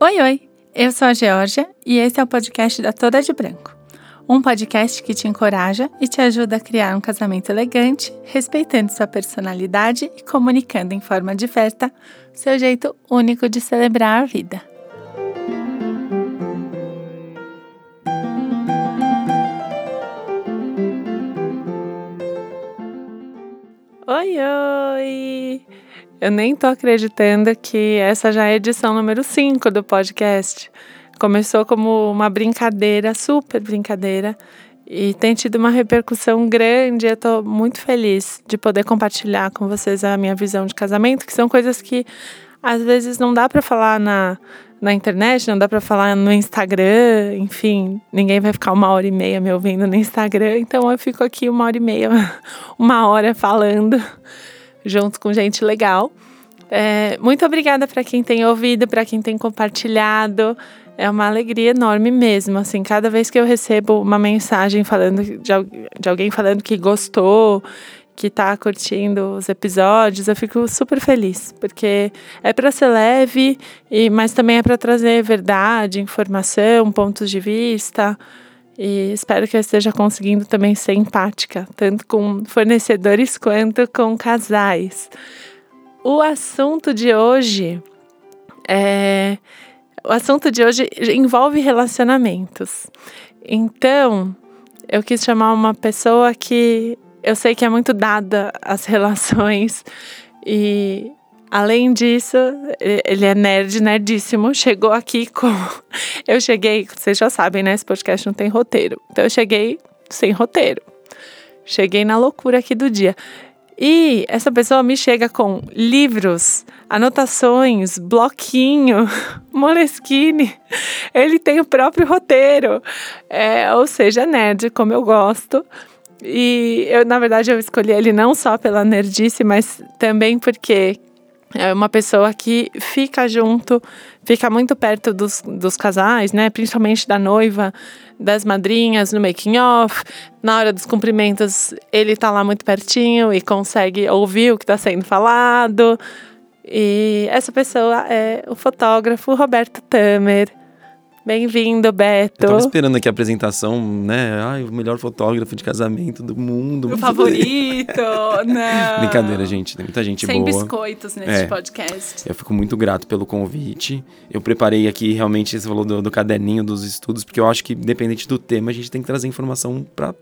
Oi, oi! Eu sou a Georgia e esse é o podcast da Toda de Branco. Um podcast que te encoraja e te ajuda a criar um casamento elegante, respeitando sua personalidade e comunicando em forma diversa seu jeito único de celebrar a vida. Oi, oi! Eu nem tô acreditando que essa já é a edição número 5 do podcast. Começou como uma brincadeira, super brincadeira, e tem tido uma repercussão grande. Eu tô muito feliz de poder compartilhar com vocês a minha visão de casamento, que são coisas que às vezes não dá para falar na, na internet, não dá para falar no Instagram, enfim, ninguém vai ficar uma hora e meia me ouvindo no Instagram, então eu fico aqui uma hora e meia, uma hora falando junto com gente legal. É, muito obrigada para quem tem ouvido, para quem tem compartilhado. É uma alegria enorme mesmo. Assim, cada vez que eu recebo uma mensagem falando de, de alguém falando que gostou, que está curtindo os episódios, eu fico super feliz, porque é para ser leve, e, mas também é para trazer verdade, informação, pontos de vista. E espero que eu esteja conseguindo também ser empática, tanto com fornecedores quanto com casais. O assunto de hoje é. O assunto de hoje envolve relacionamentos. Então, eu quis chamar uma pessoa que eu sei que é muito dada às relações e Além disso, ele é nerd, nerdíssimo. Chegou aqui com. Eu cheguei, vocês já sabem, né? Esse podcast não tem roteiro. Então eu cheguei sem roteiro. Cheguei na loucura aqui do dia. E essa pessoa me chega com livros, anotações, bloquinho, Moleskine. Ele tem o próprio roteiro. É, ou seja, nerd, como eu gosto. E eu, na verdade, eu escolhi ele não só pela nerdice, mas também porque é uma pessoa que fica junto, fica muito perto dos, dos casais, né? Principalmente da noiva, das madrinhas, no making off. Na hora dos cumprimentos, ele tá lá muito pertinho e consegue ouvir o que está sendo falado. E essa pessoa é o fotógrafo Roberto Tamer. Bem-vindo, Beto. Eu tava esperando aqui a apresentação, né? Ai, o melhor fotógrafo de casamento do mundo. O favorito, não. Brincadeira, gente. Tem muita gente Sem boa. Sem biscoitos nesse é. podcast. Eu fico muito grato pelo convite. Eu preparei aqui, realmente, você falou do, do caderninho dos estudos, porque eu acho que, independente do tema, a gente tem que trazer informação para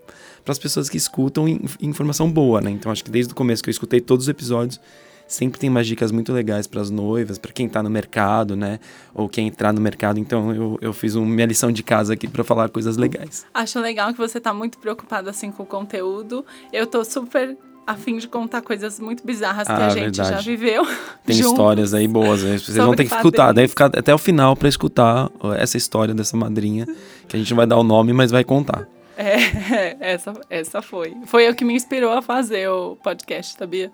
as pessoas que escutam, informação boa, né? Então, acho que desde o começo que eu escutei todos os episódios, sempre tem umas dicas muito legais para as noivas, para quem está no mercado, né? Ou quem entrar no mercado. Então eu, eu fiz uma minha lição de casa aqui para falar coisas legais. Acho legal que você está muito preocupado assim com o conteúdo. Eu estou super a fim de contar coisas muito bizarras ah, que a gente verdade. já viveu. Tem juntos. histórias aí boas, né? vocês vão ter que escutar, daí ficar até o final para escutar essa história dessa madrinha, que a gente não vai dar o nome, mas vai contar. É, essa, essa foi. Foi o que me inspirou a fazer o podcast, sabia?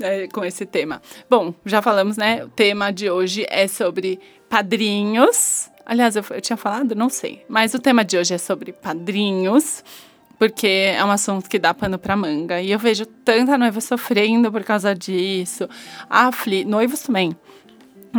É, com esse tema. Bom, já falamos, né? O tema de hoje é sobre padrinhos. Aliás, eu, eu tinha falado? Não sei. Mas o tema de hoje é sobre padrinhos porque é um assunto que dá pano para manga. E eu vejo tanta noiva sofrendo por causa disso, afli noivos também.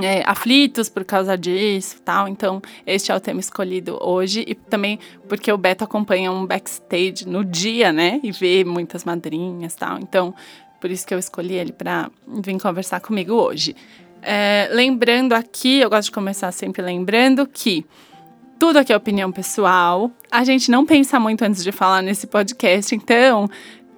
É, aflitos por causa disso tal. Então, este é o tema escolhido hoje. E também porque o Beto acompanha um backstage no dia, né? E vê muitas madrinhas tal. Então, por isso que eu escolhi ele para vir conversar comigo hoje. É, lembrando aqui, eu gosto de começar sempre lembrando que tudo aqui é opinião pessoal. A gente não pensa muito antes de falar nesse podcast, então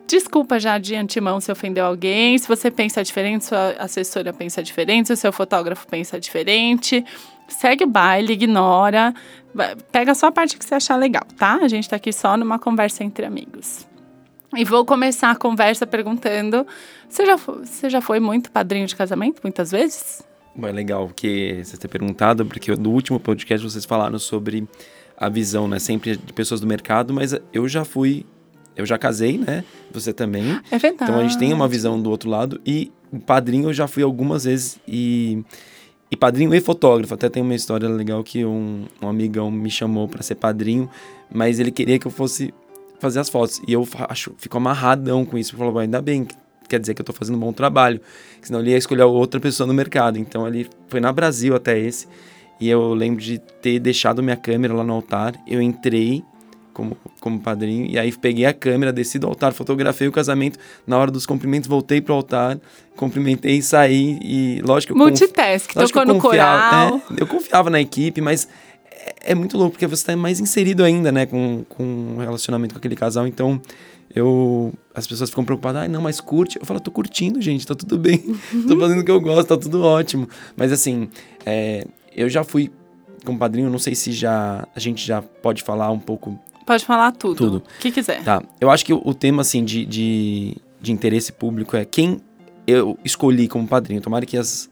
desculpa já de antemão se ofendeu alguém. Se você pensa diferente, sua assessora pensa diferente, se o seu fotógrafo pensa diferente, segue o baile, ignora. Pega só a parte que você achar legal, tá? A gente tá aqui só numa conversa entre amigos. E vou começar a conversa perguntando: você já, foi, você já foi muito padrinho de casamento, muitas vezes? Bom, é legal que você ter perguntado, porque no último podcast vocês falaram sobre a visão, né? Sempre de pessoas do mercado, mas eu já fui. Eu já casei, né? Você também. É verdade. Então a gente tem uma visão do outro lado. E padrinho eu já fui algumas vezes e. E padrinho e fotógrafo. Até tem uma história legal que um, um amigão me chamou para ser padrinho, mas ele queria que eu fosse fazer as fotos. E eu acho, fico amarradão com isso. Falou, ainda bem, quer dizer que eu tô fazendo um bom trabalho. Senão ele ia escolher outra pessoa no mercado. Então ele foi na Brasil até esse. E eu lembro de ter deixado minha câmera lá no altar. Eu entrei como, como padrinho. E aí peguei a câmera, desci do altar, fotografei o casamento. Na hora dos cumprimentos, voltei pro altar, cumprimentei e saí. E lógico que eu Multitask, confi... tocou no coral. É, eu confiava na equipe, mas é, é muito louco, porque você tá mais inserido ainda, né, com, com o relacionamento com aquele casal. Então, eu as pessoas ficam preocupadas, ah, não, mas curte. Eu falo, tô curtindo, gente, tá tudo bem. tô fazendo o que eu gosto, tá tudo ótimo. Mas assim, é, eu já fui como padrinho, não sei se já a gente já pode falar um pouco. Pode falar tudo. Tudo. O que quiser. Tá. Eu acho que o, o tema, assim, de, de, de interesse público é quem eu escolhi como padrinho. Tomara que as,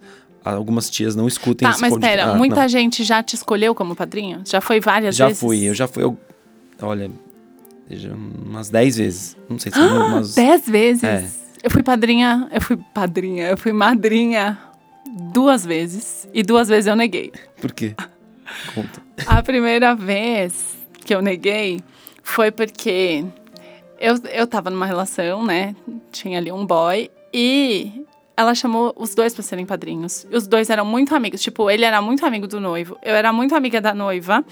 algumas tias não escutem Tá, esse mas podcast. pera, Ah, muita não. gente já te escolheu como padrinho? Já foi várias Já vezes? fui, eu já fui. Eu, olha, já umas 10 vezes. Não sei se umas. Dez vezes? É. Eu fui padrinha, eu fui padrinha, eu fui madrinha duas vezes. E duas vezes eu neguei. Por quê? Conta. A primeira vez que eu neguei foi porque eu, eu tava numa relação, né? Tinha ali um boy e ela chamou os dois pra serem padrinhos. E os dois eram muito amigos. Tipo, ele era muito amigo do noivo. Eu era muito amiga da noiva.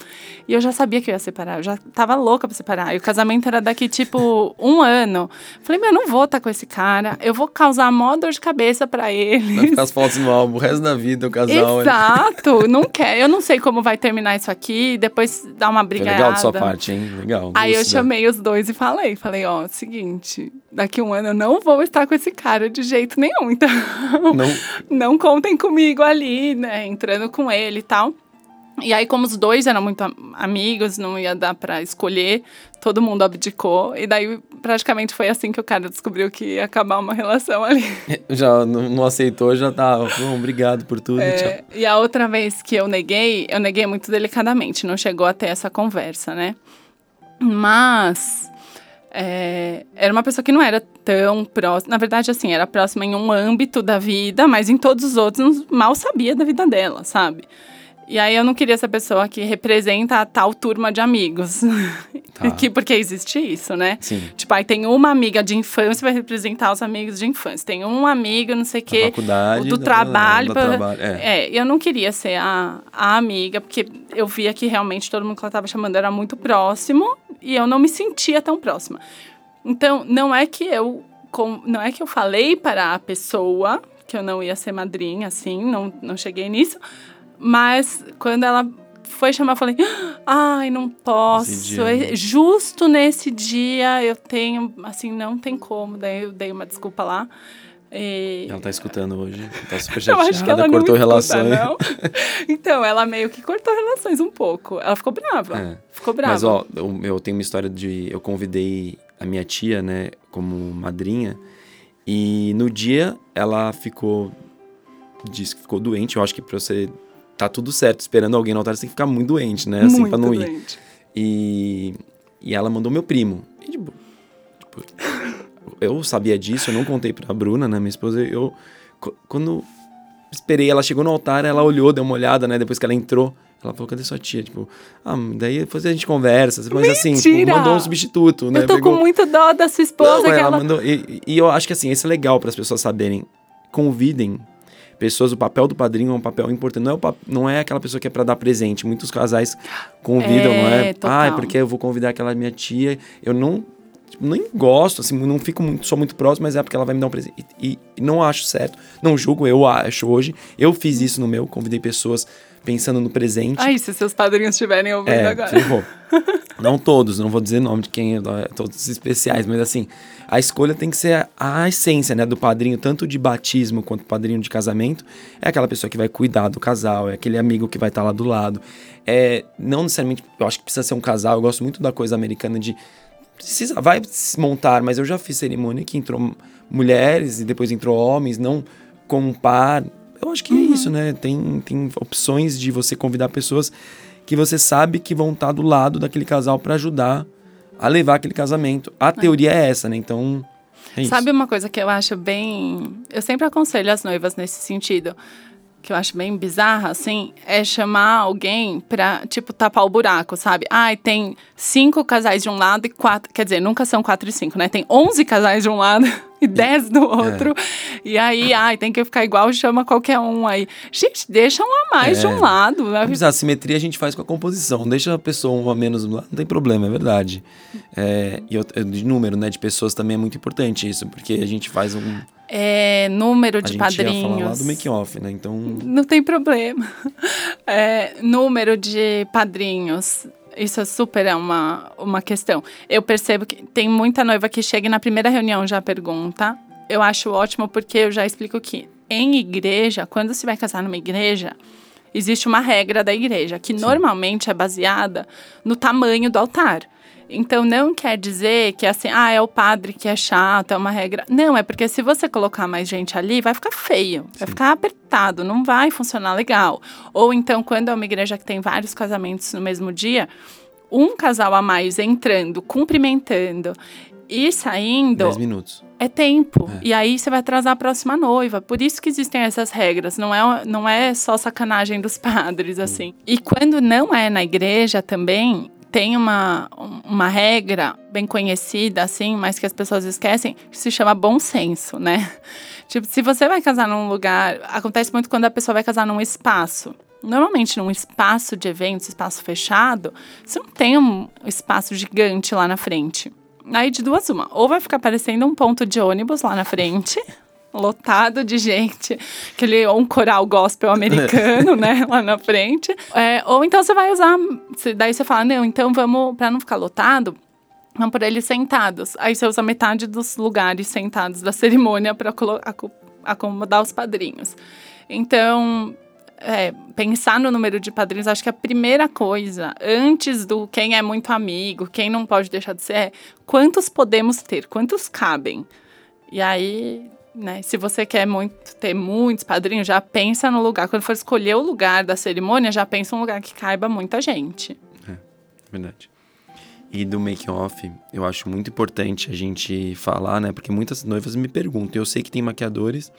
E eu já sabia que eu ia separar. Eu já tava louca pra separar. E o casamento era daqui, tipo, um ano. Falei, meu, eu não vou estar com esse cara. Eu vou causar mó dor de cabeça pra ele. Vai ficar as fotos no álbum o resto da vida, o casal. Exato, não quer. Eu não sei como vai terminar isso aqui, depois dar uma briga. legal de sua parte, hein? Legal. Aí eu lúcida. chamei os dois e falei, falei, ó, seguinte, daqui um ano eu não vou estar com esse cara de jeito nenhum, então Não, não contem comigo ali, né, entrando com ele e tal. E aí, como os dois eram muito am- amigos, não ia dar pra escolher, todo mundo abdicou. E daí, praticamente, foi assim que o cara descobriu que ia acabar uma relação ali. já não, aceitou, já tá. Bom, obrigado por tudo. É, e a outra vez que eu neguei, eu neguei muito delicadamente, não chegou até essa conversa, né? Mas é, era uma pessoa que não era tão próxima. Na verdade, assim, era próxima em um âmbito da vida, mas em todos os outros mal sabia da vida dela, sabe? E aí eu não queria essa pessoa que representa a tal turma de amigos. Tá. que, porque existe isso, né? Sim. Tipo, aí tem uma amiga de infância vai representar os amigos de infância. Tem um amigo, não sei o Da quê. faculdade. do da- trabalho. da pra- trabalho, É. É, eu não queria ser a, a amiga, porque eu via que realmente todo mundo que ela estava chamando era muito próximo e eu não me sentia tão próxima. Então, não é que eu com- não é que eu falei para a pessoa que eu não ia ser madrinha, assim, não, não cheguei nisso, mas quando ela foi chamar, eu falei, ai, não posso. Dia, né? É Justo nesse dia eu tenho, assim, não tem como. Daí eu dei uma desculpa lá. E- Ela tá escutando hoje. Tá super chateada, ela cortou escuta, relações. não. Então, ela meio que cortou relações um pouco. Ela ficou brava. É. Ficou brava. Mas, ó, eu, eu tenho uma história de. Eu convidei a minha tia, né, como madrinha. E no dia ela ficou. Disse que ficou doente. Eu acho que pra você. Tá tudo certo, esperando alguém no altar, você tem que ficar muito doente, né? Assim, Muito pra não ir. doente. E, e ela mandou meu primo. E, tipo, tipo, eu sabia disso, eu não contei pra Bruna, né, minha esposa. Eu, qu- quando esperei, ela chegou no altar, ela olhou, deu uma olhada, né, depois que ela entrou. Ela falou, cadê sua tia? Tipo, ah, daí depois a gente conversa. Mas assim, tipo, Mentira! mandou um substituto, né? Eu tô pegou- com muito dó da sua esposa. Não, que ela ela... mandou. E, e eu acho que assim, isso é legal para as pessoas saberem. Convidem pessoas, o papel do padrinho é um papel importante. Não é, o pa- não é aquela pessoa que é para dar presente. Muitos casais convidam, É, não é? total. Ah, é porque eu vou convidar aquela minha tia. Eu não. Tipo, nem gosto, assim, não fico muito, sou muito próximo, mas é porque ela vai me dar um presente. E, e- não acho certo. Não julgo, eu acho hoje. Eu fiz isso no meu, convidei pessoas pensando no presente. Ai, se seus padrinhos estiverem ouvindo É, agora. ferrou. não todos, não vou dizer nome de quem, é, todos especiais, mas assim, a escolha tem que ser a, a essência, né, do padrinho, tanto de batismo quanto padrinho de casamento, é aquela pessoa que vai cuidar do casal, é aquele amigo que vai estar lá do lado. É, não necessariamente, eu acho que precisa ser um casal, eu gosto muito da coisa americana de precisa, vai se montar, mas eu já fiz cerimônia que entrou mulheres e depois entrou homens, não com um par. Eu acho que é isso, né? Tem, tem opções de você convidar pessoas que você sabe que vão estar do lado daquele casal para ajudar a levar aquele casamento. A teoria é essa, né? Então, é isso. Sabe uma coisa que eu acho bem. Eu sempre aconselho as noivas nesse sentido. Que eu acho bem bizarra, assim, é chamar alguém pra, tipo, tapar o buraco, sabe? Ai, tem cinco casais de um lado e quatro. Quer dizer, nunca são quatro e cinco, né? Tem onze casais de um lado e dez do outro. É. E aí, ai, tem que ficar igual, chama qualquer um aí. Gente, deixa um a mais é. de um é. lado. Né? A simetria a gente faz com a composição. Deixa a pessoa um a menos do lado, não tem problema, é verdade. É, e eu, de número, né, de pessoas também é muito importante isso, porque a gente faz um é, número de a gente padrinhos. Ia falar lá do make off, né? Então não tem problema. É, número de padrinhos. Isso é super uma, uma questão. Eu percebo que tem muita noiva que chega e na primeira reunião já pergunta. Eu acho ótimo porque eu já explico que em igreja, quando se vai casar numa igreja, existe uma regra da igreja que Sim. normalmente é baseada no tamanho do altar. Então não quer dizer que assim, ah, é o padre que é chato, é uma regra. Não, é porque se você colocar mais gente ali, vai ficar feio, Sim. vai ficar apertado, não vai funcionar legal. Ou então, quando é uma igreja que tem vários casamentos no mesmo dia, um casal a mais entrando, cumprimentando e saindo. 10 minutos. É tempo. É. E aí você vai atrasar a próxima noiva. Por isso que existem essas regras. Não é, não é só sacanagem dos padres, assim. E quando não é na igreja também, tem uma, uma regra bem conhecida, assim, mas que as pessoas esquecem, que se chama bom senso, né? Tipo, se você vai casar num lugar. Acontece muito quando a pessoa vai casar num espaço. Normalmente, num espaço de eventos, espaço fechado, você não tem um espaço gigante lá na frente. Aí, de duas, uma. Ou vai ficar parecendo um ponto de ônibus lá na frente, lotado de gente, aquele um coral gospel americano, né, lá na frente. É, ou então você vai usar, daí você fala, não, então vamos, para não ficar lotado, vamos por eles sentados. Aí você usa metade dos lugares sentados da cerimônia para acomodar os padrinhos. Então, é, pensar no número de padrinhos, acho que a primeira coisa, antes do quem é muito amigo, quem não pode deixar de ser, é quantos podemos ter, quantos cabem. E aí, né? Se você quer muito, ter muitos padrinhos, já pensa no lugar. Quando for escolher o lugar da cerimônia, já pensa um lugar que caiba muita gente. É, verdade. E do make off, eu acho muito importante a gente falar, né? Porque muitas noivas me perguntam. Eu sei que tem maquiadores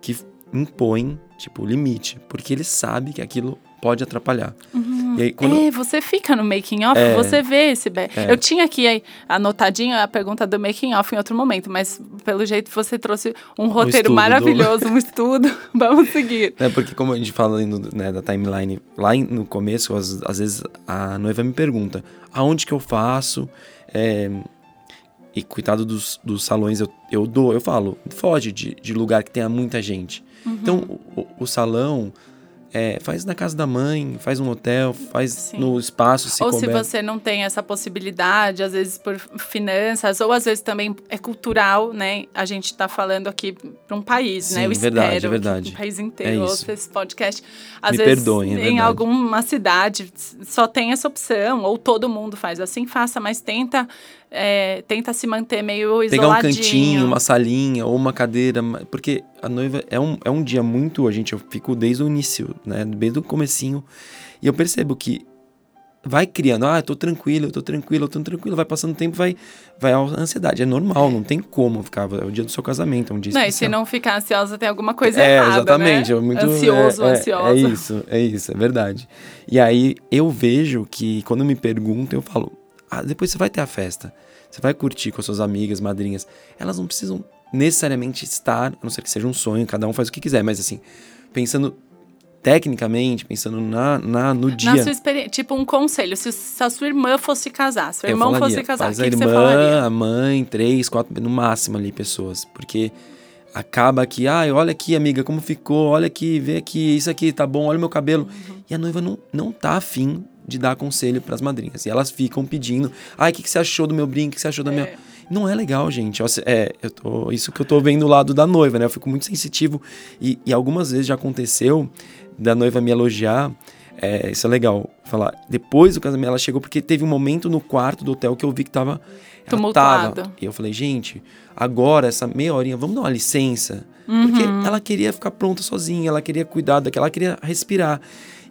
que impõem, tipo, limite, porque eles sabem que aquilo pode atrapalhar. Uhum. Aí, quando... É, você fica no making off, é, você vê esse. É. Eu tinha aqui aí, anotadinho a pergunta do making off em outro momento, mas pelo jeito você trouxe um roteiro um maravilhoso, do... um estudo. Vamos seguir. É, porque como a gente fala né, da timeline, lá no começo, às, às, vezes a noiva me pergunta aonde que eu faço. É, e cuidado dos, dos salões eu, eu dou, eu falo, foge de, de lugar que tenha muita gente. Uhum. Então, o, o salão é, faz na casa da mãe, faz um hotel, faz Sim. no espaço. Se ou couber. se você não tem essa possibilidade, às vezes por finanças, ou às vezes também é cultural, né? A gente está falando aqui para um país, Sim, né? Eu verdade, espero é verdade. um país inteiro é ouça esse podcast. Às Me vezes, perdoem, é em alguma cidade só tem essa opção, ou todo mundo faz assim, faça, mas tenta é, tenta se manter meio isoladinho. Pegar um cantinho, uma salinha ou uma cadeira, porque a noiva é um, é um dia muito, a gente, eu fico desde o início, né, desde o comecinho, e eu percebo que vai criando, ah, eu tô tranquilo, eu tô tranquilo, eu tô tranquilo, vai passando o tempo, vai, vai a ansiedade, é normal, não tem como ficar, é o dia do seu casamento, é um dia Não, especial. e se não ficar ansiosa tem alguma coisa é, errada, exatamente, né? é muito... Ansioso, é, ansiosa. É, é isso, é isso, é verdade. E aí, eu vejo que, quando me perguntam, eu falo, depois você vai ter a festa. Você vai curtir com as suas amigas, madrinhas. Elas não precisam necessariamente estar, a não ser que seja um sonho, cada um faz o que quiser, mas assim, pensando tecnicamente, pensando na, na no dia. Na sua experiência, tipo um conselho, se, se, a sua irmã fosse casar, se o irmão falaria, fosse casar, o que, a irmã, você falaria? A mãe, três, quatro, no máximo ali, pessoas. Porque acaba que, ai, olha aqui, amiga, como ficou, olha aqui, vê aqui, isso aqui tá bom, olha o meu cabelo. Uhum. E a noiva não, não tá afim de dar conselho para as madrinhas. E elas ficam pedindo: ai, o que, que você achou do meu brinco? O que você achou da minha. É. Não é legal, gente. É, eu tô, isso que eu tô vendo do lado da noiva, né? Eu fico muito sensitivo. E, e algumas vezes já aconteceu da noiva me elogiar. É, isso é legal. Falar, depois do casamento, ela chegou porque teve um momento no quarto do hotel que eu vi que tava. Tumultuado. Tava, e eu falei, gente, agora, essa meia horinha, vamos dar uma licença. Uhum. Porque ela queria ficar pronta sozinha, ela queria cuidar daquela, ela queria respirar.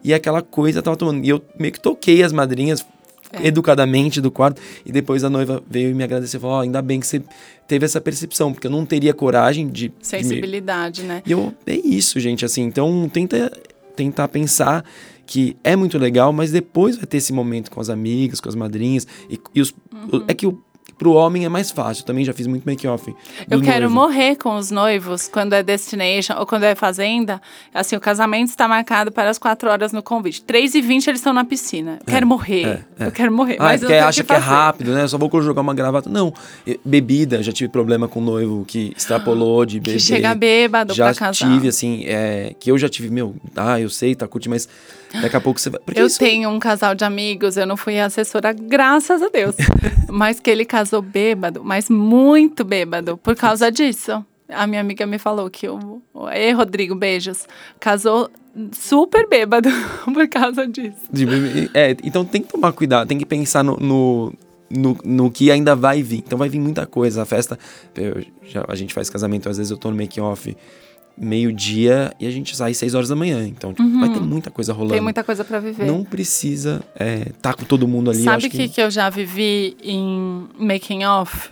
E aquela coisa tava tomando. E eu meio que toquei as madrinhas, É. educadamente do quarto. E depois a noiva veio e me agradeceu. Falou, ó, ainda bem que você teve essa percepção, porque eu não teria coragem de... de me- Sensibilidade, né? E eu, é isso, gente, assim. Então, tenta tentar pensar que é muito legal, mas depois vai ter esse momento com as amigas, com as madrinhas. E, e os, Uhum. é que o, pro homem é mais fácil. Eu também já fiz muito make-off. Eu quero noivo. morrer com os noivos quando é destination ou quando é fazenda. Assim, o casamento está marcado para as quatro horas no convite. 3 e 20 eles estão na piscina. Eu quero morrer. é, é. Eu quero morrer. Ah, mas é eu porque acha que, é fazer. rápido, né? Só vou jogar uma gravata. Não. Bebida, já tive problema com noivo que extrapolou de beber. Que chega bêbado já pra casar. tive, assim, é, que eu já tive, meu, ah, eu sei, tá curte, mas daqui a pouco você vai. Porque Eu isso- tenho um casal de amigos, eu não fui assessora, graças a Deus. mas que ele casou bêbado, mas muito bêbado, por causa disso. A minha amiga me falou que o. Ei, Rodrigo, beijos. Casou super bêbado por causa disso. É, então tem que tomar cuidado, tem que pensar no, no, no, no que ainda vai vir. Então vai vir muita coisa. A festa, já- a gente faz casamento, às vezes eu tô no make-off meio-dia e a gente sai seis horas da manhã. Então tipo, vai ter muita coisa rolando. Uhum. Tem muita coisa pra viver. Não precisa é, tá com todo mundo ali. Sabe o que, que eu já vivi em making off?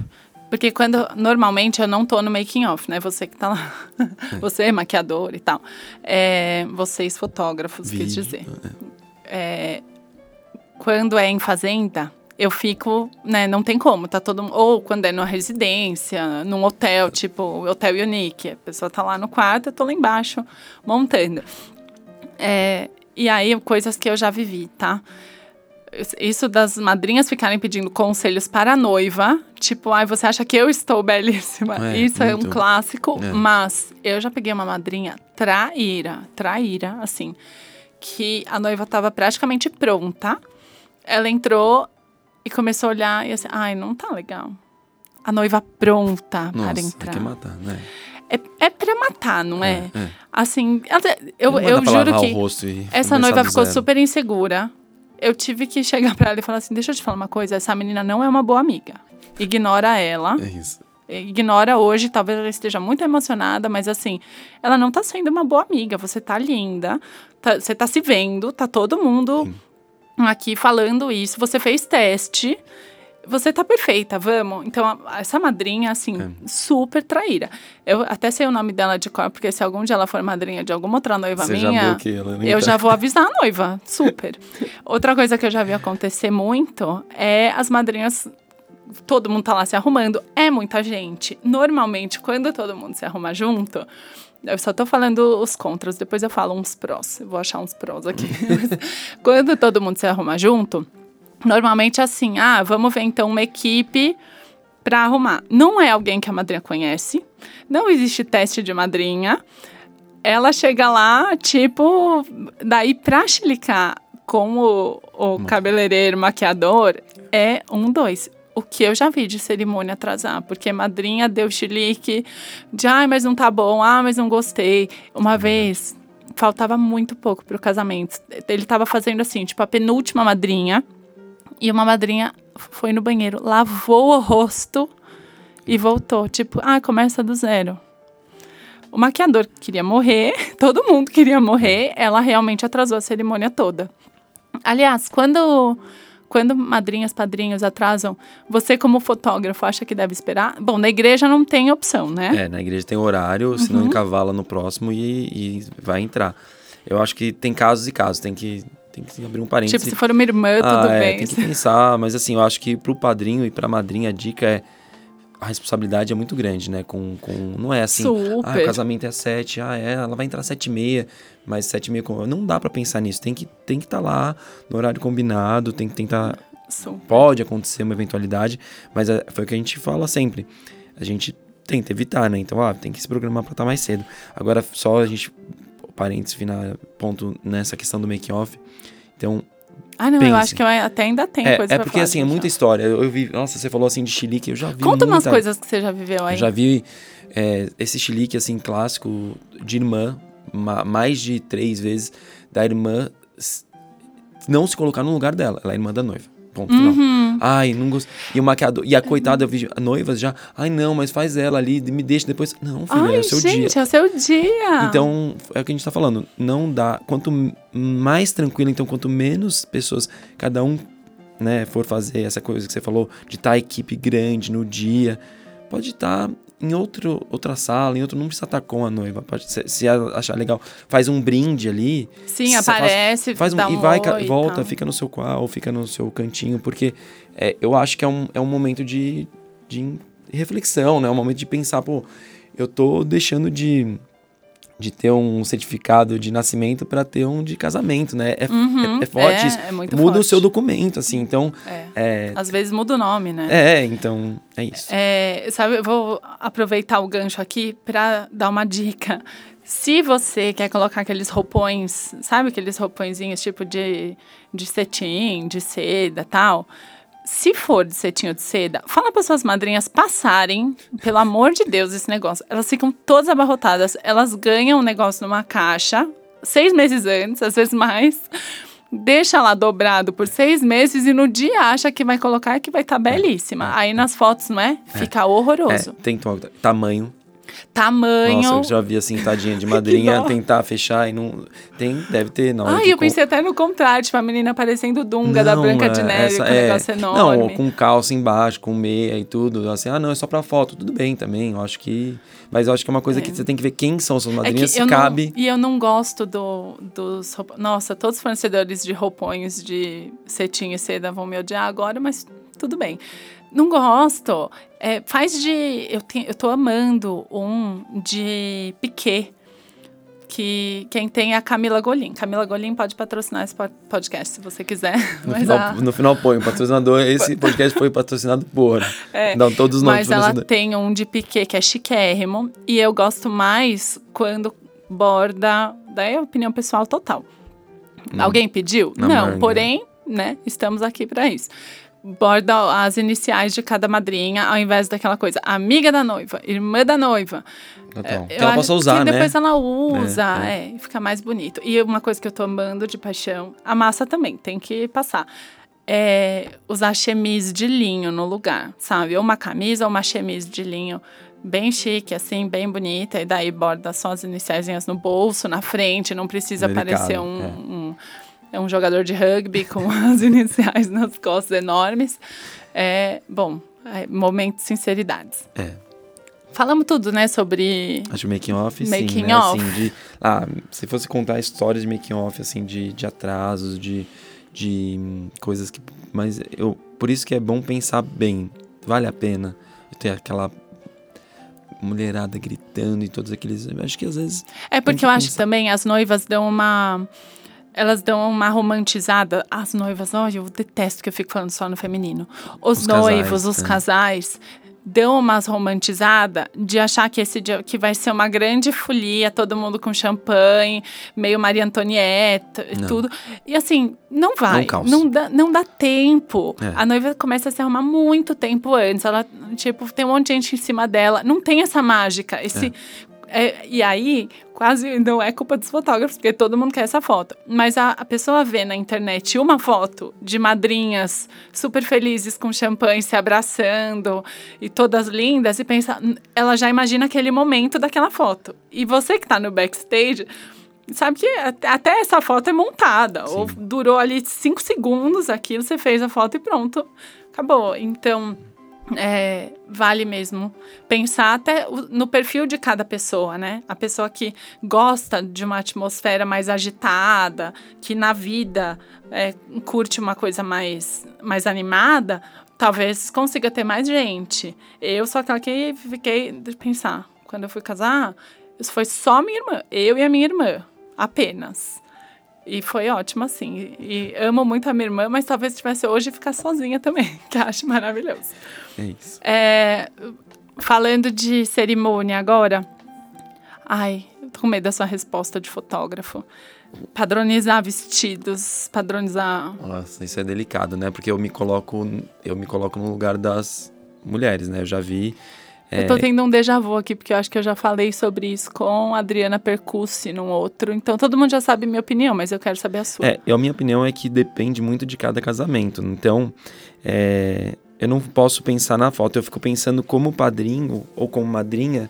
Porque quando normalmente eu não tô no making off, né? Você que tá lá. Você é maquiador e tal. É, vocês fotógrafos, quis Vídeo, dizer. É, quando é em fazenda, eu fico, né? Não tem como, tá todo Ou quando é numa residência, num hotel, tipo Hotel Unique. A pessoa tá lá no quarto, eu tô lá embaixo montando. É, e aí, coisas que eu já vivi, tá? Isso das madrinhas ficarem pedindo conselhos para a noiva, tipo, ai, você acha que eu estou belíssima? É, Isso é um clássico, É. mas eu já peguei uma madrinha traíra, traíra, assim, que a noiva estava praticamente pronta. Ela entrou e começou a olhar e assim, ai, não tá legal. A noiva pronta Nossa, para é entrar. que matar, né? É, é pra matar, não é? é. Assim, até- eu, eu juro que essa noiva ficou zero. super insegura. Eu tive que chegar pra ela e falar assim: deixa eu te falar uma coisa, essa menina não é uma boa amiga. Ignora ela. É isso. Ignora hoje, talvez ela esteja muito emocionada, mas assim, ela não tá sendo uma boa amiga. Você tá linda, tá- você tá se vendo, tá todo mundo aqui falando isso. Você fez teste, você tá perfeita, vamos. Então, essa madrinha, assim, É. super traíra. Eu até sei o nome dela de cor, porque se algum dia ela for madrinha de alguma outra noiva Você já minha, bloqueia ela, né? eu já vou avisar a noiva, super. Outra coisa que eu já vi acontecer muito é as madrinhas. Todo mundo tá lá se arrumando, é muita gente. Normalmente, quando todo mundo se arruma junto, eu só tô falando os contras, depois eu falo uns prós. Eu vou achar uns prós aqui. Quando todo mundo se arruma junto, normalmente é assim: ah, vamos ver então uma equipe pra arrumar. Não é alguém que a madrinha conhece, não existe teste de madrinha. Ela chega lá, tipo, daí pra chilicar com o, o cabeleireiro, maquiador, é um, dois. O que eu já vi de cerimônia atrasar, porque madrinha deu chilique de, ai, mas não tá bom, ah, mas não gostei. Uma vez, faltava muito pouco pro casamento. Ele tava fazendo assim, tipo, a penúltima madrinha, e uma madrinha foi no banheiro, lavou o rosto e voltou. Tipo, ah, começa do zero. O maquiador queria morrer, todo mundo queria morrer, ela realmente atrasou a cerimônia toda. Aliás, quando, quando madrinhas, padrinhos atrasam, você como fotógrafo acha que deve esperar? Bom, na igreja não tem opção, né? É, na igreja tem horário, senão Uhum. encavala no próximo e, e vai entrar. Eu acho que tem casos e casos, tem que, tem que abrir um parênteses. tipo, se for uma irmã, tudo ah, é, bem. tem que pensar, mas assim, eu acho que pro padrinho e pra madrinha a dica é a responsabilidade é muito grande, né? Com, com não é assim, ah, Super. o casamento é sete, ah, é, ela vai entrar sete e meia, mas sete e meia não dá pra pensar nisso. Tem que tem que estar lá no horário combinado, tem que tentar Super. pode acontecer uma eventualidade, mas é, foi o que a gente fala sempre. A gente tenta evitar, né? Então, ah, tem que se programar para estar mais cedo. Agora, só a gente, parênteses, final, ponto nessa questão do make-off. Então, Ah, não, eu pense. acho que eu até ainda tem é, coisa é porque assim, é muita história. Eu, eu vi, nossa, você falou assim de chilique, eu já vi Conta umas muita- coisas que você já viveu aí. Eu já vi é, esse chilique, assim, clássico de irmã, ma- mais de três vezes, da irmã não se colocar no lugar dela. Ela é irmã da noiva. Ponto final. Uhum. Ai, não gosto. E o maquiador. E a coitada, eu vi noivas já. Ai, não, mas faz ela ali, me deixa depois. Não, filha, Ai, é o seu gente, dia. é o seu dia. Então, é o que a gente tá falando. Não dá. Quanto mais tranquilo, então, quanto menos pessoas, cada um né, for fazer essa coisa que você falou, de estar tá a equipe grande no dia, pode estar tá em outro, outra sala, em outro, não precisa estar com a noiva. Pode, se, se achar legal, faz um brinde ali. Sim, aparece, faz, faz um, um e vai, oi volta, fica no seu qual, fica no seu cantinho, porque é, eu acho que é um, é um momento de, de reflexão, né? É um momento de pensar, pô, eu tô deixando de de ter um certificado de nascimento para ter um de casamento, né? É, uhum, é, é forte é, é muda forte. o seu documento, assim, então... É. É, Às vezes muda o nome, né? é, então, é isso. É, sabe, eu vou aproveitar o gancho aqui para dar uma dica. Se você quer colocar aqueles roupões, sabe aqueles roupõezinhos tipo de, de cetim, de seda tal, se for de cetinho de seda, fala para suas madrinhas passarem, pelo amor de Deus, esse negócio. Elas ficam todas abarrotadas, elas ganham o negócio numa caixa, seis meses antes, às vezes mais. Deixa lá dobrado por seis meses e no dia acha que vai colocar que vai estar tá belíssima. Aí nas fotos, não é? Fica horroroso. É, tem to- tamanho. Tamanho. Nossa, eu já vi assim, tadinha de madrinha tentar fechar e não. Tem, deve ter, não. Ai, eu pensei até no contrário, tipo, a menina parecendo Dunga da Branca de Neve, com o negócio enorme. é, Não, com calça embaixo, com meia e tudo. Assim, ah, não, é só pra foto. Tudo bem também, eu acho que. Mas eu acho que é uma coisa que você tem que ver quem são suas É madrinhas, se cabe. Não, e eu não gosto do, dos. Nossa, todos os fornecedores de roupões de cetim e seda vão me odiar agora, mas tudo bem. Não gosto. É, faz de. Eu, te, eu tô amando um de piquet. Que quem tem é a Camila Golim. Camila Golim pode patrocinar esse podcast se você quiser. No, final, a- no final põe, o patrocinador. Esse podcast foi patrocinado por. É, Não, todos os nomes Mas ela tem um de piquê que é chiquérrimo. E eu gosto mais quando borda. Daí é opinião pessoal total. Alguém pediu? Não, manga. porém, né, estamos aqui para isso. Borda as iniciais de cada madrinha, ao invés daquela coisa, amiga da noiva, irmã da noiva. Total. Eu que ela possa usar, né? depois ela usa, É, é, e fica mais bonito. E uma coisa que eu tô amando de paixão, a massa também, tem que passar. É usar chemise de linho no lugar, sabe? Ou uma camisa ou uma chemise de linho bem chique, assim, bem bonita. E daí borda só as iniciaizinhas no bolso, na frente, não precisa Delicado, parecer um, é. um, é um jogador de rugby com as iniciais nas costas enormes. É, bom, é, momento de sinceridades. É. Falamos tudo, né, sobre Acho making off, sim, Making né? off. Assim, de, ah, se fosse contar histórias de making off, assim, de, de atrasos, de, de hum, coisas que... Mas eu... Por isso que é bom pensar bem. Vale a pena ter aquela mulherada gritando e todos aqueles... Acho que às vezes... É porque que eu acho que também as noivas dão uma. Elas dão uma romantizada. As noivas, olha, eu detesto que eu fico falando só no feminino. Os, Os noivos, casais, os é. casais, dão umas romantizadas de achar que esse dia que vai ser uma grande folia, todo mundo com champanhe, meio Maria Antonieta e Não. tudo. E assim, não vai. Caos. não, dá, não dá tempo. É. A noiva começa a se arrumar muito tempo antes. Ela, tipo, tem um monte de gente em cima dela. Não tem essa mágica. Esse. é, e aí, quase não é culpa dos fotógrafos, porque todo mundo quer essa foto. Mas a, a pessoa vê na internet uma foto de madrinhas super felizes com champanhe se abraçando e todas lindas e pensa, "N- ela já imagina aquele momento daquela foto. E você que tá no backstage, sabe que até- até essa foto é montada. Ou durou ali cinco segundos aquilo, você fez a foto e pronto, acabou. Então é, vale mesmo pensar até no perfil de cada pessoa, né? A pessoa que gosta de uma atmosfera mais agitada, que na vida é, curte uma coisa mais, mais animada, talvez consiga ter mais gente. Eu sou aquela que fiquei de pensar, quando eu fui casar, foi só minha irmã, eu e a minha irmã, apenas. E foi ótimo, assim. E amo muito a minha irmã, mas talvez tivesse hoje ficar sozinha também, que acho maravilhoso. É isso. É, falando de cerimônia agora. Ai, eu tô com medo da sua resposta de fotógrafo. Padronizar vestidos, padronizar. Nossa, isso é delicado, né? Porque eu me coloco, eu me coloco no lugar das mulheres, né? Eu já vi. É, Eu tô tendo um déjà vu aqui, porque eu acho que eu já falei sobre isso com a Adriana Percussi num outro. Então todo mundo já sabe minha opinião, mas eu quero saber a sua. É, e a minha opinião é que depende muito de cada casamento. Então, é, eu não posso pensar na foto, eu fico pensando como padrinho ou como madrinha,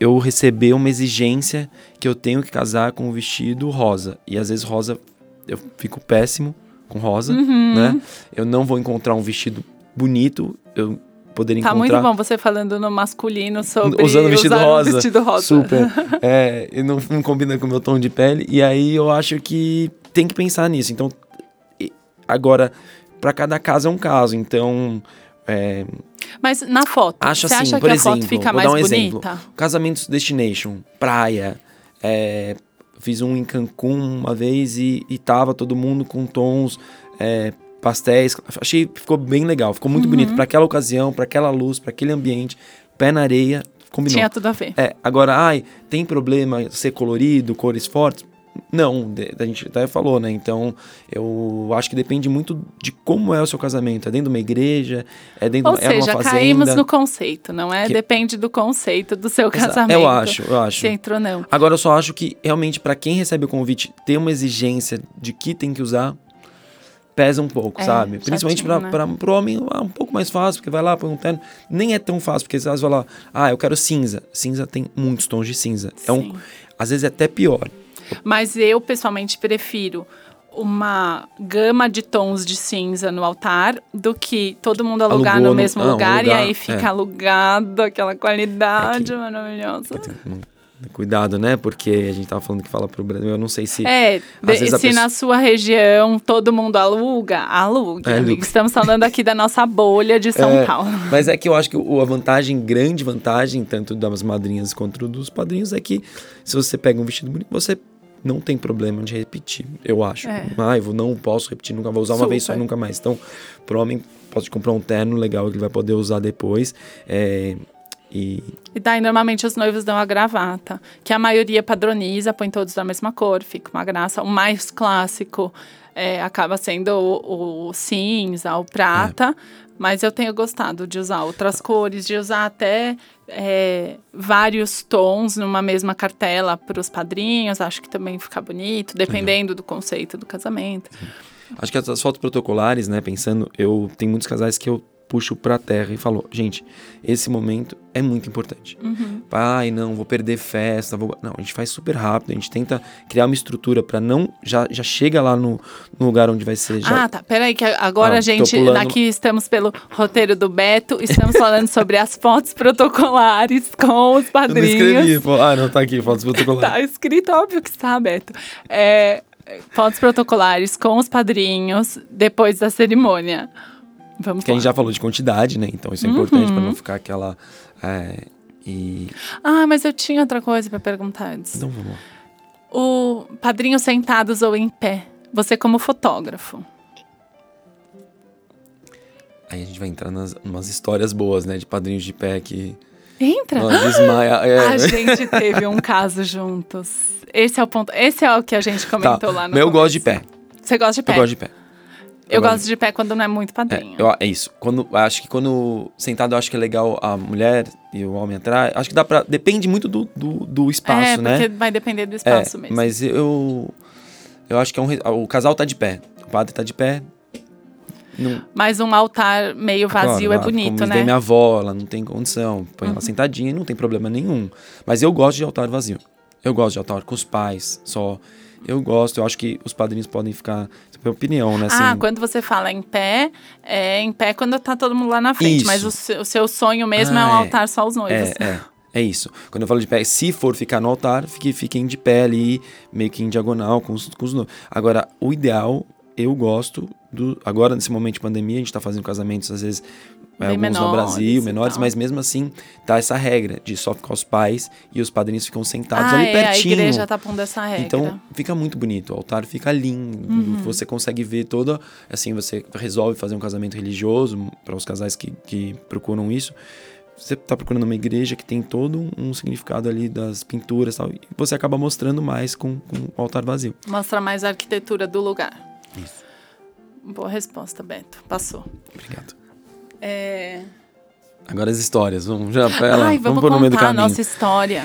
eu receber uma exigência que eu tenho que casar com um vestido rosa. E às vezes rosa eu fico péssimo, com rosa, Uhum. né? Eu não vou encontrar um vestido bonito, eu poderia Tá encontrar... muito bom você falando no masculino sobre Usando vestido usar um rosa. vestido rosa. Super. É, e não, não combina com o meu tom de pele. E aí eu acho que tem que pensar nisso. Então, agora, para cada caso é um caso. Então, é, Mas na foto, Acho você assim, acha por que a exemplo, foto fica mais um exemplo. bonita? casamentos destination, praia. é, fiz um em Cancún uma vez e, e tava todo mundo com tons é, pastéis. Achei ficou bem legal, ficou muito Uhum. bonito para aquela ocasião, para aquela luz, para aquele ambiente. Pé na areia, combinou. Tinha tudo a ver. É, agora, ai, tem problema ser colorido, cores fortes? Não, de- a gente até falou, né? Então, eu acho que depende muito de como é o seu casamento. É dentro de uma igreja, é dentro Ou é numa seja, fazenda. caímos no conceito, não é? Que- Depende do conceito do seu casamento. Eu acho, eu acho. Se entrou, não. Agora, eu só acho que realmente para quem recebe o convite ter uma exigência de que tem que usar pesa um pouco, É, sabe? Principalmente para né? o homem é um pouco mais fácil, porque vai lá põe um terno. Nem é tão fácil, porque às vezes vai lá, ah, eu quero cinza. Cinza tem muitos tons de cinza. É um, às vezes é até pior. Mas eu, pessoalmente, prefiro uma gama de tons de cinza no altar do que todo mundo alugar Alugou no no- mesmo não, lugar, e aí fica é. alugado, aquela qualidade É maravilhosa. Cuidado, né? Porque a gente tava falando que fala pro Brasil, eu não sei se. É, de- se pessoa- na sua região todo mundo aluga, alugue, É, amigo. alugue. Estamos falando aqui da nossa bolha de São É, Paulo. Mas é que eu acho que a vantagem, grande vantagem, tanto das madrinhas quanto dos padrinhos, é que se você pega um vestido bonito, você não tem problema de repetir, eu acho. É. Ah, eu vou- não posso repetir, nunca vou usar uma vez só, Super. nunca mais. Então, pro homem, pode comprar um terno legal que ele vai poder usar depois. É, e E daí, normalmente, os noivos dão a gravata, que a maioria padroniza, põe todos da mesma cor, fica uma graça. O mais clássico é, acaba sendo o, o cinza, o prata, mas eu tenho gostado de usar outras cores, de usar até é, vários tons numa mesma cartela para os padrinhos, acho que também fica bonito, dependendo do conceito do casamento. Acho que essas fotos protocolares, né, pensando, eu tem muitos casais que eu puxo pra terra e falo, gente, esse momento é muito importante. Uhum. Pai, não, vou perder festa, vou... não, a gente faz super rápido, a gente tenta criar uma estrutura pra não já, já chega lá no, no lugar onde vai ser já. Ah, tá. Peraí, que agora Ah, gente, pulando. aqui estamos pelo roteiro do Beto, estamos falando sobre as fotos protocolares com os eu não padrinhos. escrevi, pô. ah, não, tá aqui, fotos protocolares. Tá escrito, óbvio que está, Beto. É, fotos protocolares com os padrinhos depois da cerimônia. Vamos Que a gente já falou de quantidade, né, então isso é importante Uhum. pra não ficar aquela... é, e... Ah, mas eu tinha outra coisa para perguntar antes. Então vamos lá. O padrinho sentados ou em pé? Você como fotógrafo. Aí a gente vai entrar nas umas histórias boas, né, de padrinhos de pé que... Entra. Nossa, desmaia. É. A gente teve um caso juntos. Esse é o ponto. Esse é o que a gente comentou Tá, lá no eu gosto de começo. pé. Você gosta de pé? Eu gosto de pé. Eu gosto gosto de pé quando não é muito É, padrinho. eu- é isso. Quando, acho que quando sentado, eu acho que é legal a mulher e o homem atrás. Acho que dá pra. Depende muito do, do, do espaço, é, né? porque vai depender do É, espaço mesmo. mas eu. Eu acho que é um. O casal tá de pé. O padre tá de pé. Não, Mas um altar meio vazio claro, é bonito, como né? minha avó, ela não tem condição. Põe Uhum. ela sentadinha e não tem problema nenhum. Mas eu gosto de altar vazio. Eu gosto de altar com os pais só. Eu gosto, eu acho que os padrinhos podem ficar. É minha opinião, né? Ah, assim, quando você fala em pé, é em pé quando tá todo mundo lá na frente. Isso. Mas o seu, o seu sonho mesmo é um Ah, é. altar só os noivos. É, é. É isso. Quando eu falo de pé, se for ficar no altar, fique, fiquem de pé ali, meio que em diagonal com os, com os noivos. Agora, o ideal, eu gosto do. Agora, nesse momento de pandemia, a gente tá fazendo casamentos, às vezes, é, Bem alguns no menores Brasil, e menores, mas mesmo assim, tá essa regra de só ficar os pais e os padrinhos ficam sentados ah, ali é, pertinho. a igreja tá pondo essa regra. Então fica muito bonito, o altar fica lindo, Uhum. você consegue ver toda, assim, você resolve fazer um casamento religioso para os casais que, que procuram isso. Você tá procurando uma igreja que tem todo um, significado ali das pinturas e tal, e você acaba mostrando mais com, com o altar vazio. Mostra mais a arquitetura do lugar. Isso. Boa resposta, Beto. Passou. Obrigado. É... Agora as histórias, vamos já pra ela, Ai, vamos vamos pôr no meio do contar a nossa história.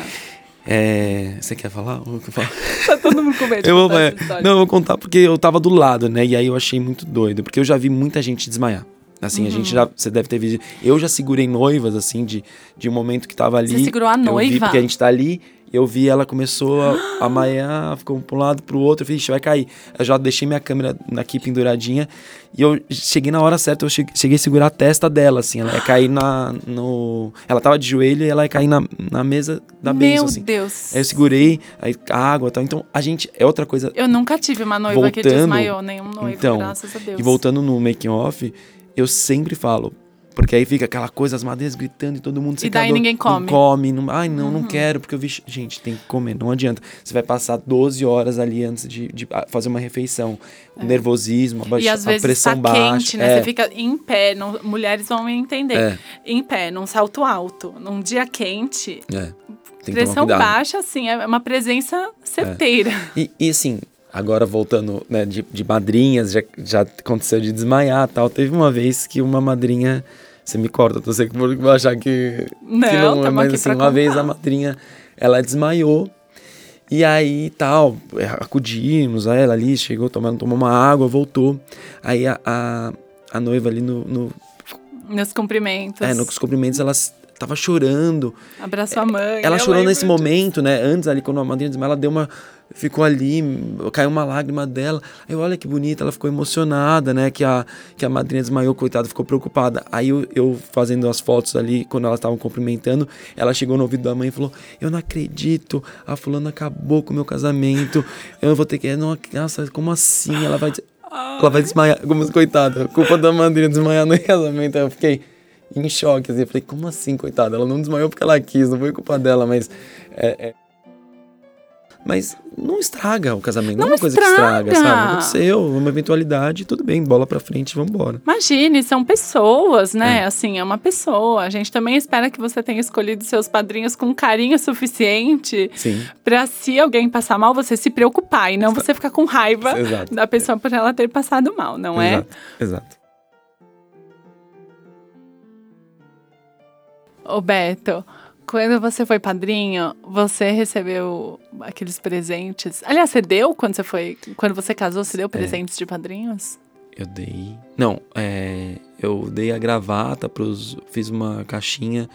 É, você quer falar? Tá todo mundo com medo Eu vou, é, não, eu vou contar porque eu tava do lado, né? E aí eu achei muito doido. Porque eu já vi muita gente desmaiar. Assim, a gente Uhum. já. Você deve ter visto. Eu já segurei noivas, assim, de, de um momento que tava ali. Você segurou a Eu vi noiva? porque a gente tá ali Eu vi ela começou a, a maiar, ficou para um lado, para o outro. Eu falei, "Ixi, vai cair. Eu já deixei minha câmera aqui penduradinha. E eu cheguei na hora certa, eu cheguei, a segurar a testa dela, assim. Ela ia cair na. No... Ela tava de joelho e ela ia cair na, na mesa da Meu benção, assim. Deus. Aí eu segurei, aí água e tal. Então, a gente. É outra coisa. Eu nunca tive uma noiva que Voltando, desmaiou, nenhum noivo, então, graças a Deus. E voltando no making off, eu sempre falo. Porque aí fica aquela coisa, as madeiras gritando e todo mundo E daí ninguém come. Uhum. Não come, não, ai não, não quero, porque eu vi. Gente, tem que comer, não adianta. Você vai passar 12 horas ali antes de, de ah, fazer uma refeição. O nervosismo, a, É. E baixa, às a vezes pressão tá baixa. quente, né? é, Você fica em pé, não- mulheres vão me entender. É. Em pé, num salto alto, num dia quente, é. Pressão baixa, assim, é uma presença certeira. E, e assim, agora voltando né, de, de madrinhas, já, já aconteceu de desmaiar tal. Teve uma vez que uma madrinha. Você me corta, eu sei que vou achar que. Não, que não é, mas assim, uma vez contar. a madrinha ela desmaiou. E aí tal, é, acudimos a ela ali, chegou tomando, tomou uma água, voltou. Aí a, a, a noiva ali no, no, Nos cumprimentos. é, nos cumprimentos, ela tava chorando. Abraçou a mãe. Ela eu chorou nesse momento, né? Antes ali, quando a madrinha desmaiou, ela deu uma. Ficou ali, caiu uma lágrima dela. Aí, olha que bonita, ela ficou emocionada, né? Que a, que a madrinha desmaiou, coitada, ficou preocupada. Aí eu, eu fazendo as fotos ali, quando elas estavam cumprimentando, ela chegou no ouvido da mãe e falou: Eu não acredito, a fulana acabou com o meu casamento. Eu vou ter que. Não, nossa, como assim? Ela vai. Ela vai desmaiar. Como coitada, culpa da madrinha desmaiar no casamento. Aí eu fiquei em choque, assim. Eu falei, como assim, coitada? Ela não desmaiou porque ela quis, não foi culpa dela, mas. é- é- Mas não estraga o casamento, não, Não é uma coisa que estraga, estraga. sabe? Aconteceu, uma eventualidade, tudo bem, bola pra frente, vambora. Imagine, são pessoas, né? Assim, é uma pessoa. A gente também espera que você tenha escolhido seus padrinhos com carinho suficiente Sim. pra se alguém passar mal, você se preocupar e não você ficar com raiva Exato. da pessoa por ela ter passado mal, não é? Exato, Ô Beto, quando você foi padrinho, você recebeu aqueles presentes. Aliás, você deu quando você foi. Quando você casou, você deu presentes de padrinhos? Eu dei. Não, é. Eu dei a gravata pros. Fiz uma caixinha,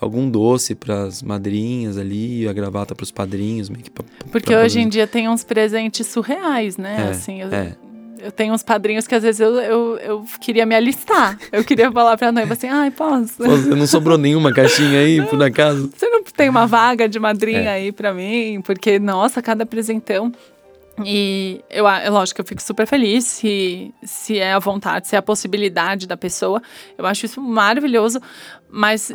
algum doce pras madrinhas ali, a gravata pros padrinhos, meio que pra, Porque pra hoje em dia tem uns presentes surreais, né? É, assim, eu, é. Eu tenho uns padrinhos que às vezes eu, eu, eu queria me alistar. Eu queria falar pra noiva assim, ai, posso? Pô, não sobrou nenhuma caixinha aí, por acaso? Você não tem uma vaga de madrinha É. aí pra mim? Porque, nossa, cada presentão. E eu, é lógico eu fico super feliz se, se é a vontade, se é a possibilidade da pessoa. Eu acho isso maravilhoso, mas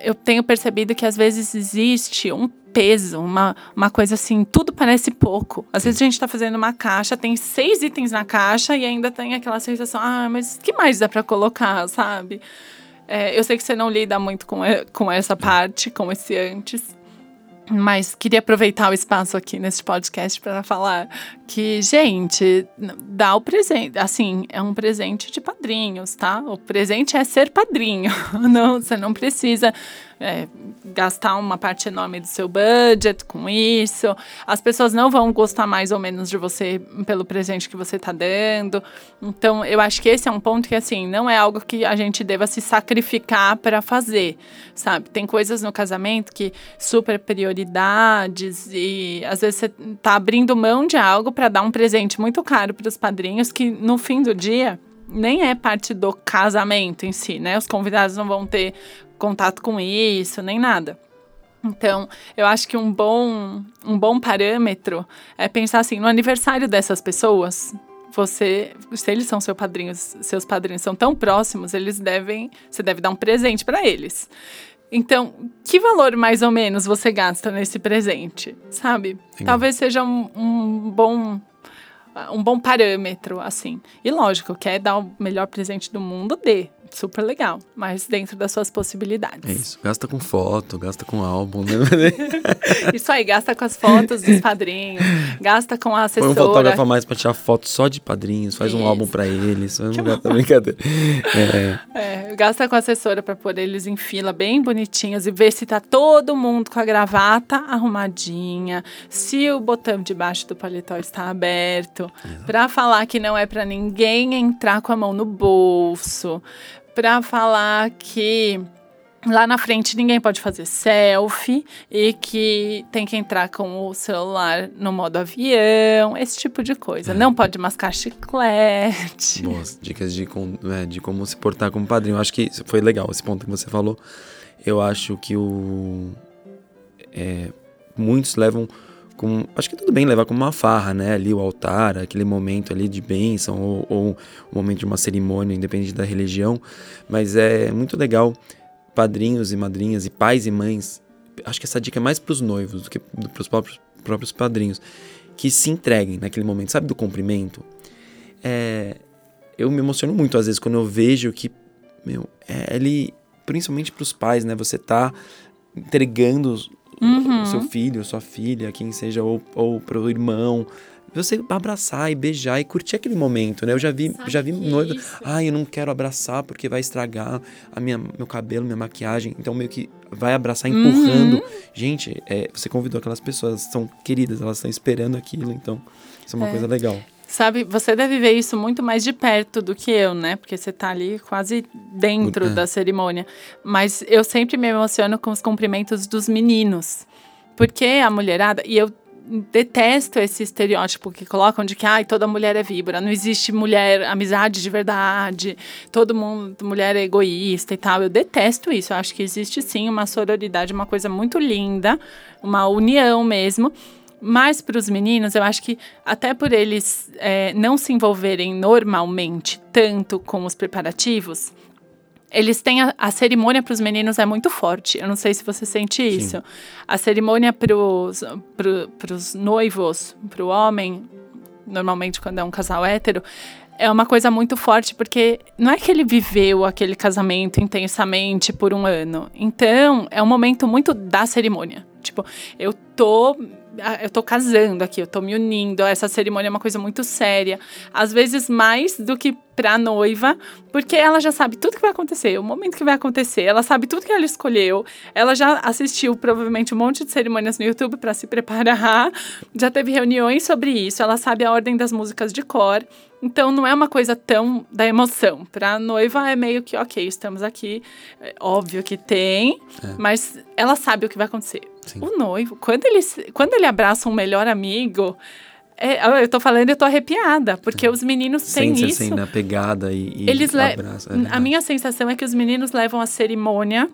eu tenho percebido que às vezes existe um peso, uma, uma coisa assim, tudo parece pouco. Às vezes a gente tá fazendo uma caixa, tem seis itens na caixa e ainda tem aquela sensação, ah, mas que mais dá pra colocar, sabe? É, eu sei que você não lida muito com, com essa parte, com esse antes. Mas queria aproveitar o espaço aqui nesse podcast para falar que, gente, dá o presente. Assim, é um presente de padrinhos, tá? O presente é ser padrinho. Não, você não precisa é, gastar uma parte enorme do seu budget com isso. As pessoas não vão gostar mais ou menos de você pelo presente que você está dando. Então, eu acho que esse é um ponto que, assim, não é algo que a gente deva se sacrificar para fazer, sabe? Tem coisas no casamento que super prioridades e às vezes você tá abrindo mão de algo para dar um presente muito caro para os padrinhos que no fim do dia nem é parte do casamento em si, né? Os convidados não vão ter contato com isso, nem nada. Então, eu acho que um bom, um bom parâmetro é pensar assim, no aniversário dessas pessoas, você, se eles são seu padrinhos, seus padrinhos são tão próximos, eles devem, você deve dar um presente para eles. Então, que valor mais ou menos você gasta nesse presente, sabe? Legal. Talvez seja um, um bom um bom parâmetro, assim. E lógico, quer dar o melhor presente do mundo, dê. Super legal. Mas dentro das suas possibilidades. É isso. Gasta com foto, gasta com álbum, né? Isso aí, gasta com as fotos dos padrinhos, gasta com a Põe um assessora. fotógrafo a mais pra tirar foto só de padrinhos, faz um Isso. álbum pra eles. Não gasta brincadeira. É, É, gasta com a assessora para pôr eles em fila bem bonitinhos e ver se tá todo mundo com a gravata arrumadinha, se o botão de baixo do paletó está aberto, para falar que não é para ninguém entrar com a mão no bolso, para falar que lá na frente ninguém pode fazer selfie e que tem que entrar com o celular no modo avião, esse tipo de coisa. É. Não pode mascar chiclete. Boas dicas de, é, de como se portar como padrinho. Eu acho que foi legal esse ponto que você falou. Eu acho que o. É, muitos levam com. Acho que tudo bem levar como uma farra, né? Ali o altar, aquele momento ali de bênção, ou, ou o momento de uma cerimônia, independente da religião. Mas é muito legal padrinhos e madrinhas e pais e mães, acho que essa dica é mais para os noivos do que para os próprios, próprios padrinhos, que se entreguem naquele momento, sabe, do cumprimento. É, eu me emociono muito às vezes quando eu vejo que, meu, é, ele, principalmente para os pais, né, você tá entregando uhum. o seu filho, sua filha, quem seja, ou, ou para o irmão, você abraçar e beijar e curtir aquele momento, né? Eu já vi, já vi noiva, ai, eu não quero abraçar porque vai estragar a minha, meu cabelo, minha maquiagem. Então meio que vai abraçar empurrando. Uhum. Gente, é, você convidou aquelas pessoas, são queridas, elas estão esperando aquilo, então isso é uma é. coisa legal. Sabe, você deve ver isso muito mais de perto do que eu, né? Porque você tá ali quase dentro é. da cerimônia. Mas eu sempre me emociono com os cumprimentos dos meninos. Porque a mulherada, e eu detesto esse estereótipo que colocam de que ai, toda mulher é víbora, não existe mulher, amizade de verdade, todo mundo, mulher é egoísta e tal. Eu detesto isso. Eu acho que existe sim uma sororidade, uma coisa muito linda, uma união mesmo. Mas para os meninos, eu acho que até por eles é, não se envolverem normalmente tanto com os preparativos, eles têm a, a cerimônia para os meninos é muito forte. Eu não sei se você sente isso. Sim. A cerimônia para os pro, noivos, para o homem, normalmente quando é um casal hétero, é uma coisa muito forte, porque não é que ele viveu aquele casamento intensamente por um ano. Então, é um momento muito da cerimônia. Tipo, eu tô eu tô casando aqui, eu tô me unindo. Essa cerimônia é uma coisa muito séria. Às vezes mais do que pra noiva, porque ela já sabe tudo que vai acontecer, o momento que vai acontecer, ela sabe tudo que ela escolheu. Ela já assistiu provavelmente um monte de cerimônias no YouTube para se preparar, já teve reuniões sobre isso, ela sabe a ordem das músicas de cor. Então não é uma coisa tão da emoção. Para noiva é meio que, ok, estamos aqui. É óbvio que tem, é. mas ela sabe o que vai acontecer. Sim. O noivo, quando ele, quando ele abraça um melhor amigo, é, eu tô falando, eu tô arrepiada, porque é. os meninos têm Sente, isso. assim, na pegada e, e eles abraçam. É a minha sensação é que os meninos levam a cerimônia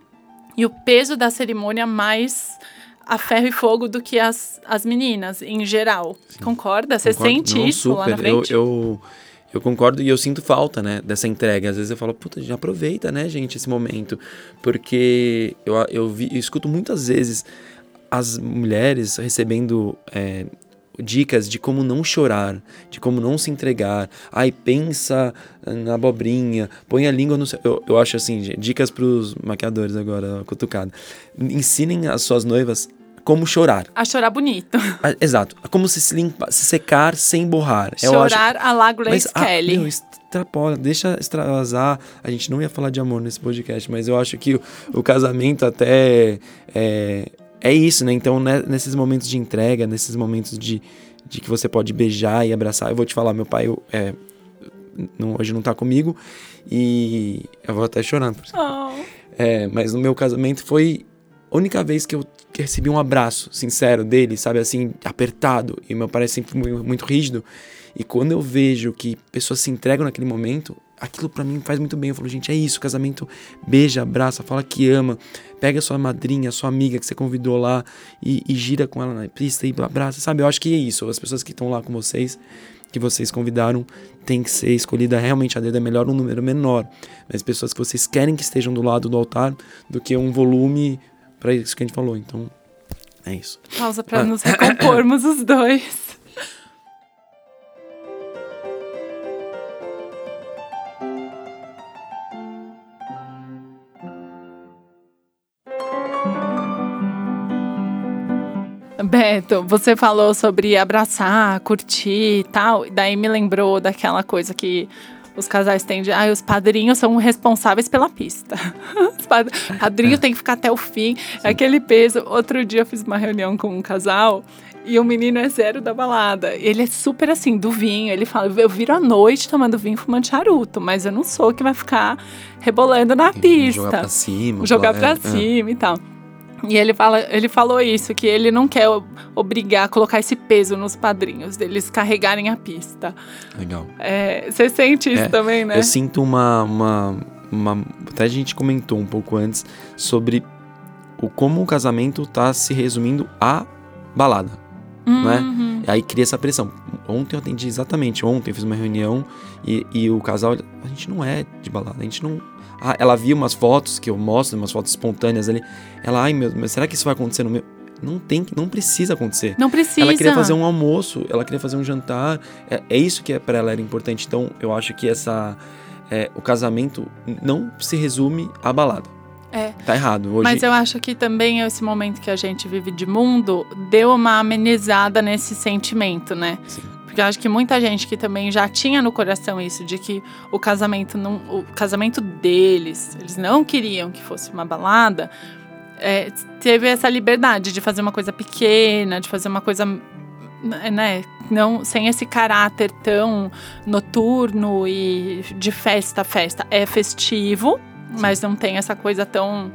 e o peso da cerimônia mais a ferro e fogo do que as, as meninas, em geral. Sim. Concorda? Você sente Não, isso super. lá na frente? Eu, eu, eu, concordo e eu sinto falta, né, dessa entrega. Às vezes eu falo, puta, já aproveita, né, gente, esse momento. Porque eu, eu, vi, eu escuto muitas vezes as mulheres recebendo é, dicas de como não chorar, de como não se entregar. Ai, pensa na abobrinha, põe a língua no. Eu, eu acho assim, dicas para os maquiadores agora, cutucado. Ensinem as suas noivas como chorar. A chorar bonito. A, exato. Como se, se limpar, se secar sem borrar. Chorar acho, a la Grace mas, Kelly. Ah, meu, extrapola, deixa extravasar. A gente não ia falar de amor nesse podcast, mas eu acho que o, o casamento até é, é isso, né? Então, né, nesses momentos de entrega, nesses momentos de, de que você pode beijar e abraçar, eu vou te falar, meu pai eu, é, não, hoje não tá comigo e eu vou até chorando. Oh. É, mas no meu casamento foi a única vez que eu recebi um abraço sincero dele, sabe, assim, apertado. E meu pai é sempre muito, muito rígido. E quando eu vejo que pessoas se entregam naquele momento, aquilo para mim faz muito bem. Eu falo, gente, é isso, casamento, beija, abraça, fala que ama, pega sua madrinha, sua amiga que você convidou lá e, e gira com ela na pista e abraça, sabe? Eu acho que é isso. As pessoas que estão lá com vocês, que vocês convidaram, tem que ser escolhida realmente a dedo é melhor um número menor, mas pessoas que vocês querem que estejam do lado do altar do que um volume para isso que a gente falou. Então, é isso. Pausa para ah. nos recompormos os dois. Beto, você falou sobre abraçar, curtir e tal, daí me lembrou daquela coisa que os casais têm de, ah, os padrinhos são responsáveis pela pista. Os padrinhos têm que ficar até o fim, é aquele peso. Outro dia eu fiz uma reunião com um casal E o menino é zero da balada. Ele é super assim, do vinho. Ele fala: eu viro à noite tomando vinho fumando charuto, mas eu não sou que vai ficar rebolando na pista. Jogar pra cima. Jogar pra é, cima e tal. E ele, fala, ele falou isso, que ele não quer obrigar, colocar esse peso nos padrinhos, deles carregarem a pista. Legal. É, você sente isso É, também, né? Eu sinto uma, uma, uma. Até a gente comentou um pouco antes sobre o como o casamento tá se resumindo à balada. não é? Uhum. Aí cria essa pressão. Ontem eu atendi exatamente, ontem eu fiz uma reunião e, e o casal, a gente não é de balada, a gente não. Ah, ela viu umas fotos que eu mostro, umas fotos espontâneas ali. Ela, ai meu, mas será que isso vai acontecer no meu. Não tem, não precisa acontecer. Não precisa. Ela queria fazer um almoço, ela queria fazer um jantar. É, é isso que é, para ela era importante. Então, eu acho que essa. é, o casamento não se resume à balada. É. Tá errado. Hoje, Mas eu acho que também esse momento que a gente vive de mundo deu uma amenizada nesse sentimento, né? Sim. Porque eu acho que muita gente que também já tinha no coração isso de que o casamento não, o casamento deles, eles não queriam que fosse uma balada, é, teve essa liberdade de fazer uma coisa pequena, de fazer uma coisa, né, não sem esse caráter tão noturno e de festa a festa. É festivo, mas não tem essa coisa tão,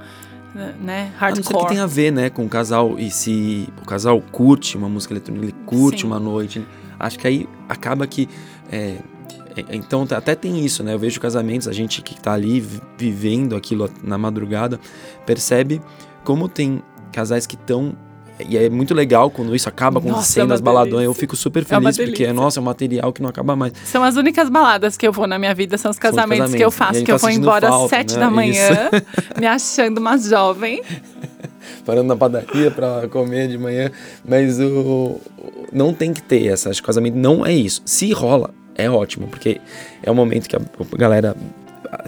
né, a não ser que hardcore. tem a ver, né, com o casal. E se o casal curte uma música eletrônica, ele curte Sim. uma noite. Acho que aí acaba que. é, é, então até tem isso, né? Eu vejo casamentos, a gente que tá ali vi- vivendo aquilo na madrugada, percebe como tem casais que estão. E é muito legal quando isso acaba acontecendo é uma nas baladões. Eu fico super É feliz, porque, delícia. nossa, é um material que não acaba mais. São as únicas baladas que eu vou na minha vida, são os São os casamentos, que eu casamentos. Faço, que eu tá vou embora às sete né? da manhã, me achando uma jovem. parando na padaria pra comer de manhã, mas o, não tem que ter essa, acho que casamento não é isso. Se rola, é ótimo, porque é o momento que a galera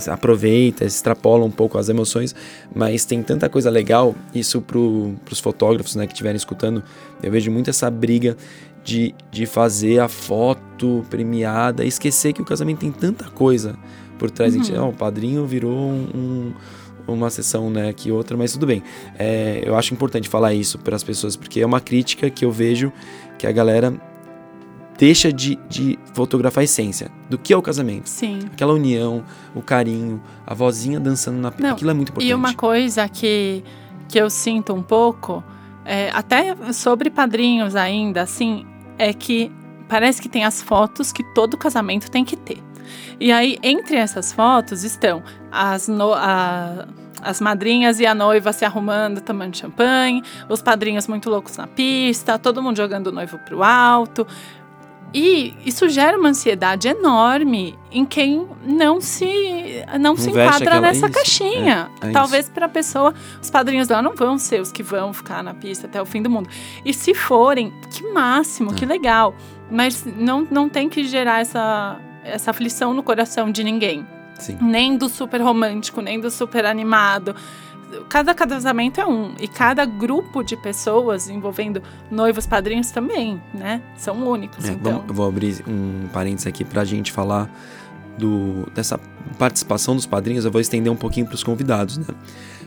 aproveita, extrapola um pouco as emoções, mas tem tanta coisa legal, isso pro, pros fotógrafos, né, que estiverem escutando, eu vejo muito essa briga de, de fazer a foto premiada, esquecer que o casamento tem tanta coisa por trás. A gente, Uhum. ó, o padrinho virou um- um uma sessão, né, aqui outra, mas tudo bem. É, eu acho importante falar isso para as pessoas, porque é uma crítica que eu vejo que a galera deixa de, de fotografar a essência do que é o casamento. Sim. Aquela união, o carinho, a vozinha dançando na pista, aquilo é muito importante. E uma coisa que, que eu sinto um pouco, é, até sobre padrinhos ainda, assim, é que parece que tem as fotos que todo casamento tem que ter. E aí, entre essas fotos estão as, no- a- as madrinhas e a noiva se arrumando, tomando champanhe, os padrinhos muito loucos na pista, todo mundo jogando o noivo pro alto. E isso gera uma ansiedade enorme em quem não se não, se veste enquadra nessa isso, caixinha. é, é Talvez para a pessoa, os padrinhos dela não vão ser os que vão ficar na pista até o fim do mundo. E se forem, que máximo, É. que legal. Mas não, não tem que gerar essa, essa aflição no coração de ninguém. Sim. Nem do super romântico, nem do super animado. Cada casamento é um. E cada grupo de pessoas envolvendo noivos, padrinhos também, né? São únicos. É, então. vamos- eu vou abrir um parênteses aqui pra gente falar do, dessa participação dos padrinhos. Eu vou estender um pouquinho pros convidados, né?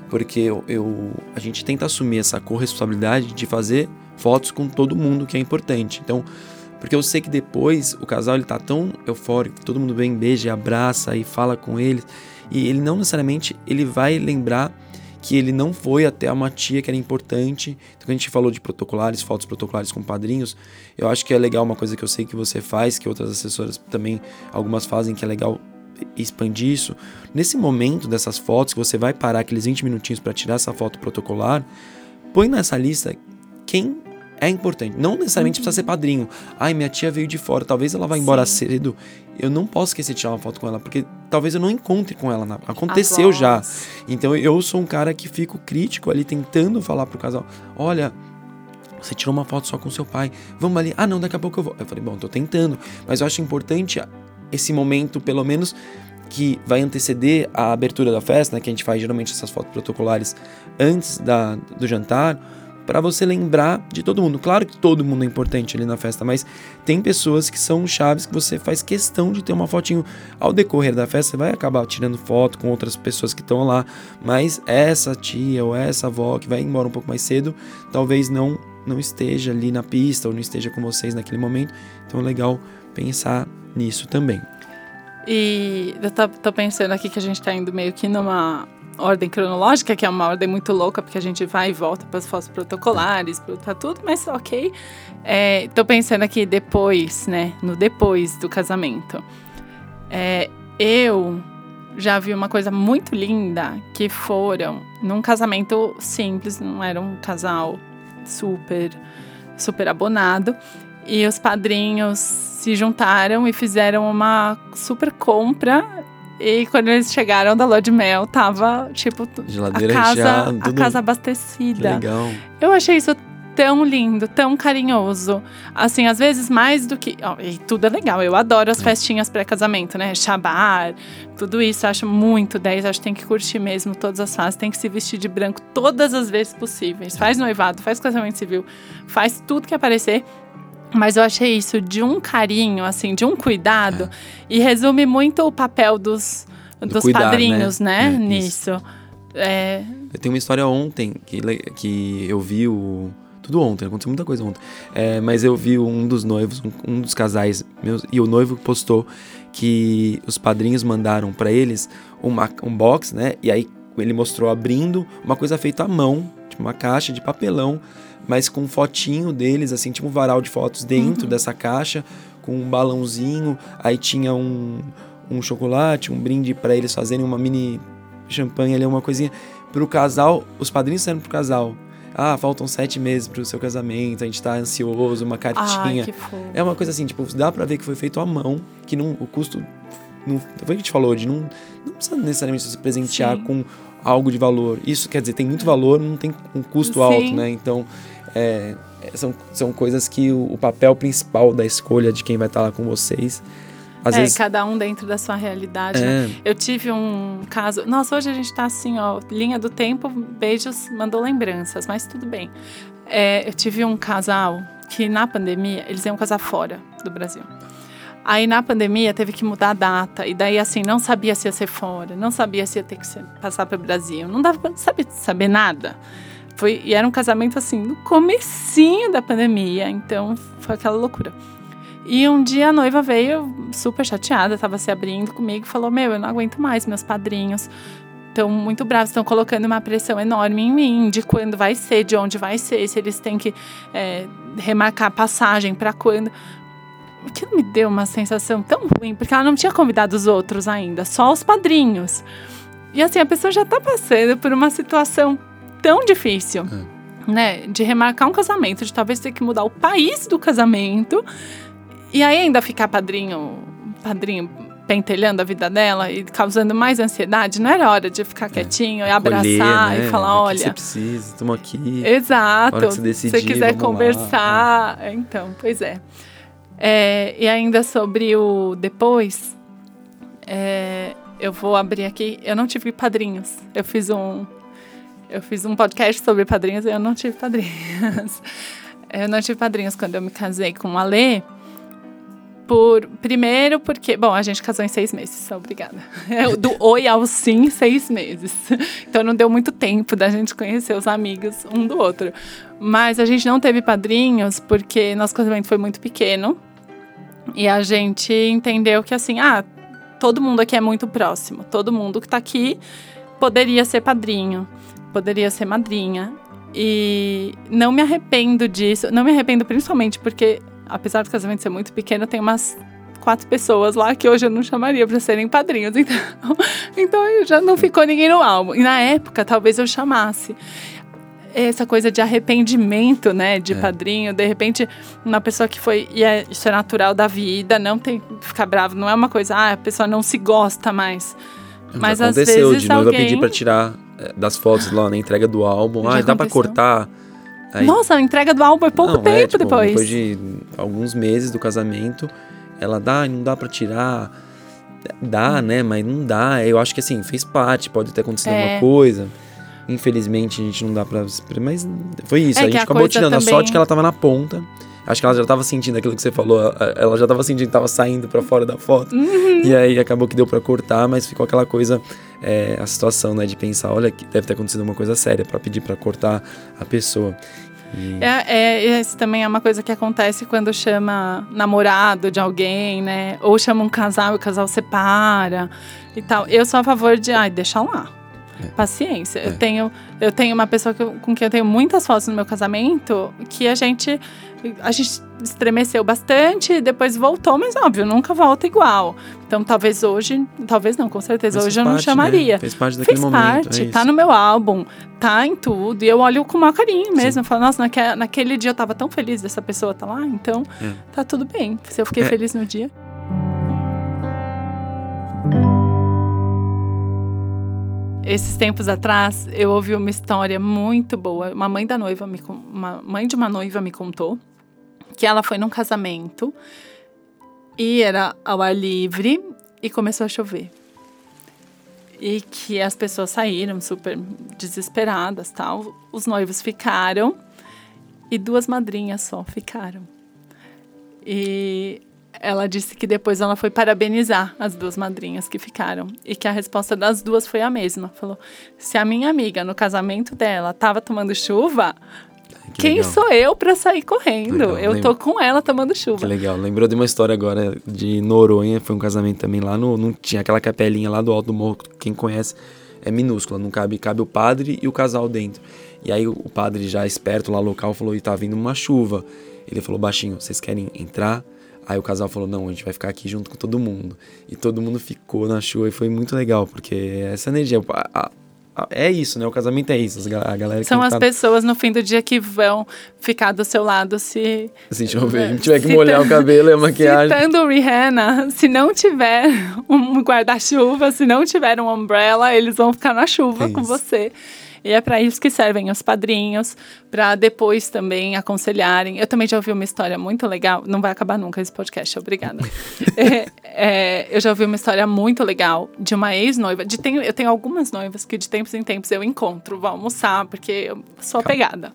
Porque eu, eu- a gente tenta assumir essa corresponsabilidade de fazer fotos com todo mundo que é importante. Então, porque eu sei que depois o casal ele tá tão eufórico, todo mundo vem, beija, abraça e fala com eles, e ele não necessariamente ele vai lembrar que ele não foi até uma tia que era importante. Então, quando a gente falou de protocolares, fotos protocolares com padrinhos, eu acho que é legal uma coisa que eu sei que você faz, que outras assessoras também, algumas fazem, que é legal expandir isso. Nesse momento dessas fotos, que você vai parar aqueles 20 minutinhos para tirar essa foto protocolar, põe nessa lista quem é importante. Não necessariamente precisa ser padrinho. Ai, minha tia veio de fora, talvez ela vá embora Sim. cedo. Eu não posso esquecer de tirar uma foto com ela, porque talvez eu não encontre com ela. na- Aconteceu já. Então eu sou um cara que fico crítico ali, tentando falar pro casal: olha. Você tirou uma foto só com seu pai. Vamos ali. Ah, não, daqui a pouco eu vou. Eu falei, bom, tô tentando. Mas eu acho importante esse momento, pelo menos, que vai anteceder a abertura da festa, né? Que a gente faz geralmente essas fotos protocolares antes da, do jantar, para você lembrar de todo mundo. Claro que todo mundo é importante ali na festa, mas tem pessoas que são chaves que você faz questão de ter uma fotinho. Ao decorrer da festa, você vai acabar tirando foto com outras pessoas que estão lá, mas essa tia ou essa avó que vai embora um pouco mais cedo, talvez não não esteja ali na pista ou não esteja com vocês naquele momento. Então é legal pensar nisso também. E eu tô, tô pensando aqui que a gente tá indo meio que numa ordem cronológica, que é uma ordem muito louca, porque a gente vai e volta para as fotos protocolares, para tudo, mas ok. É, tô pensando aqui depois, né? No depois do casamento. É, eu já vi uma coisa muito linda que foram num casamento simples, não era um casal super, super abonado. E os padrinhos se juntaram e fizeram uma super compra. E quando eles chegaram da lua de mel, tava, tipo, Geladeira a casa, já, a casa abastecida. Legal. Eu achei isso tão lindo, tão carinhoso. Assim, às vezes mais do que. ó, e tudo é legal. Eu adoro as festinhas pré-casamento, né? Shabar, tudo isso. eu Acho muito 10. Acho que tem que curtir mesmo todas as fases. Tem que se vestir de branco todas as vezes possíveis. Faz noivado, faz casamento civil, faz tudo que aparecer. Mas eu achei isso de um carinho, assim, de um cuidado. E resume muito o papel dos, Do dos cuidar, padrinhos, né? né? É, Nisso. É, Eu tenho uma história ontem que, que eu vi o. Tudo ontem, aconteceu muita coisa ontem. É, mas eu vi um dos noivos, um, um dos casais meus, e o noivo postou que os padrinhos mandaram pra eles uma, um box, né? E aí ele mostrou abrindo uma coisa feita à mão, uma caixa de papelão, mas com um fotinho deles, assim, tipo um varal de fotos dentro dessa caixa, com um balãozinho. Aí tinha um, um chocolate, um brinde pra eles fazerem uma mini champanhe ali, uma coisinha. Pro casal, os padrinhos disseram pro casal: Ah, faltam sete meses pro seu casamento, a gente tá ansioso, uma ai, cartinha. que fofo. É uma coisa assim, tipo, dá pra ver que foi feito à mão, que não, o custo. Não, foi o que a gente falou, de não, não precisa necessariamente se presentear Sim. com algo de valor. Isso quer dizer, tem muito valor, não tem um custo Sim. alto, né? Então, é, são, são coisas que o, o papel principal da escolha de quem vai estar lá com vocês. Às é, vezes. cada um dentro da sua realidade. né? É, Eu tive um caso. Nossa, hoje a gente tá assim, ó, linha do tempo, beijos, mandou lembranças, mas tudo bem. É, eu tive um casal que na pandemia, eles iam casar fora do Brasil. Aí na pandemia teve que mudar a data, e daí assim, não sabia se ia ser fora, não sabia se ia ter que ser- passar para o Brasil, não dava pra saber, saber nada. Foi, e era um casamento assim, no comecinho da pandemia, então foi aquela loucura. E um dia a noiva veio super chateada, tava se abrindo comigo falou: Meu, eu não aguento mais, meus padrinhos estão muito bravos, estão colocando uma pressão enorme em mim de quando vai ser, de onde vai ser, se eles têm que é, remarcar passagem para quando. O que me deu uma sensação tão ruim, porque ela não tinha convidado os outros ainda, só os padrinhos. E assim, a pessoa já tá passando por uma situação tão difícil, né? De remarcar um casamento, de talvez ter que mudar o país do casamento. E aí ainda ficar padrinho, padrinho pentelhando a vida dela e causando mais ansiedade, não era hora de ficar quietinho e abraçar colher, né? e falar, O que você olha, precisa, estamos aqui. exato, você se decidir, você quiser vamos lá. conversar, então, pois é. É, E ainda sobre o depois, é, eu vou abrir aqui, eu não tive padrinhos, eu fiz um, eu fiz um podcast sobre padrinhos e eu não tive padrinhos. Eu não tive padrinhos quando eu me casei com o Alê. Por, primeiro porque, bom, a gente casou em seis meses, obrigada. Do oi ao sim, seis meses. Então não deu muito tempo da gente conhecer os amigos um do outro. Mas a gente não teve padrinhos porque nosso casamento foi muito pequeno. E a gente entendeu que assim, ah, todo mundo aqui é muito próximo. Todo mundo que tá aqui poderia ser padrinho, poderia ser madrinha. E não me arrependo disso. Não me arrependo principalmente porque, apesar do casamento ser muito pequeno, tem umas quatro pessoas lá que hoje eu não chamaria para serem padrinhos. Então, então já não ficou ninguém no álbum. E na época, talvez eu chamasse. Essa coisa de arrependimento, né, de É. padrinho, de repente, uma pessoa que foi. E é, isso é natural da vida, não tem que ficar bravo, não é uma coisa, ah, a pessoa não se gosta mais. Mas às aconteceu vezes de noiva alguém. pedir pra tirar é, das fotos lá na entrega do álbum. Já Ah, dá pra aconteceu? cortar. Aí, Nossa, a entrega do álbum é pouco não, tempo é, tipo, depois. Depois de alguns meses do casamento, ela dá, não dá pra tirar. Dá, né? Mas não dá. Eu acho que assim, fez parte, pode ter acontecido É. alguma coisa. Infelizmente a gente não dá pra. Mas foi isso. É a gente a acabou tirando. A também- sorte que ela tava na ponta. Acho que ela já tava sentindo aquilo que você falou. a- a- Ela já tava sentindo que tava saindo pra fora da foto. Uhum. E aí acabou que deu pra cortar, mas ficou aquela coisa, é, a situação, né, de pensar, olha, deve ter acontecido uma coisa séria pra pedir pra cortar a pessoa. E- É, é, isso também é uma coisa que acontece quando chama namorado de alguém, né? Ou chama um casal e o casal separa e tal. Eu sou a favor de, ai, deixa lá. É. Paciência. É. Eu, tenho, eu tenho uma pessoa que eu- com quem eu tenho muitas fotos no meu casamento que a gente, a gente estremeceu bastante e depois voltou, mas óbvio, nunca volta igual. Então talvez hoje, talvez não, com certeza, Mas hoje eu não parte, né? chamaria. Fez parte daquele Fez momento. parte, é tá no meu álbum, tá em tudo. E eu olho com o maior carinho mesmo. Eu falo, nossa, naque, naquele dia eu tava tão feliz dessa pessoa tá lá, então É. tá tudo bem. Se eu fiquei É. feliz no dia. Esses tempos atrás, eu ouvi uma história muito boa. Uma mãe da noiva me uma mãe de uma noiva me contou que ela foi num casamento e era ao ar livre e começou a chover. E que as pessoas saíram super desesperadas tal. Os noivos ficaram e duas madrinhas só ficaram. E ela disse que depois ela foi parabenizar as duas madrinhas que ficaram e que a resposta das duas foi a mesma falou se a minha amiga no casamento dela estava tomando chuva Que quem legal. sou eu para sair correndo Legal, eu tô com ela tomando chuva Que legal. Lembrou de uma história agora de Noronha, foi um casamento também lá no. Não tinha aquela capelinha lá do alto do morro, quem conhece, é minúscula, não cabe, cabe o padre e o casal dentro. E aí o o padre já esperto lá local falou, e tá vindo uma chuva. Ele falou baixinho, vocês querem entrar? Aí o casal falou, não, a gente vai ficar aqui junto com todo mundo. E todo mundo ficou na chuva e foi muito legal, porque essa energia. a- a- é isso, né? O casamento é isso. A galera que São as que tá- pessoas no fim do dia que vão ficar do seu lado se. Se chover, tiver que Se molhar tá- o cabelo e a maquiagem. Citando Rihanna, se não tiver um guarda-chuva, se não tiver um umbrella, eles vão ficar na chuva É com você. E é para isso que servem os padrinhos, para depois também aconselharem. Eu também já ouvi uma história muito legal, não vai acabar nunca esse podcast, obrigada. É, é, eu já ouvi uma história muito legal de uma ex-noiva. De, tenho, eu tenho algumas noivas que de tempos em tempos eu encontro, vou almoçar, porque eu sou apegada.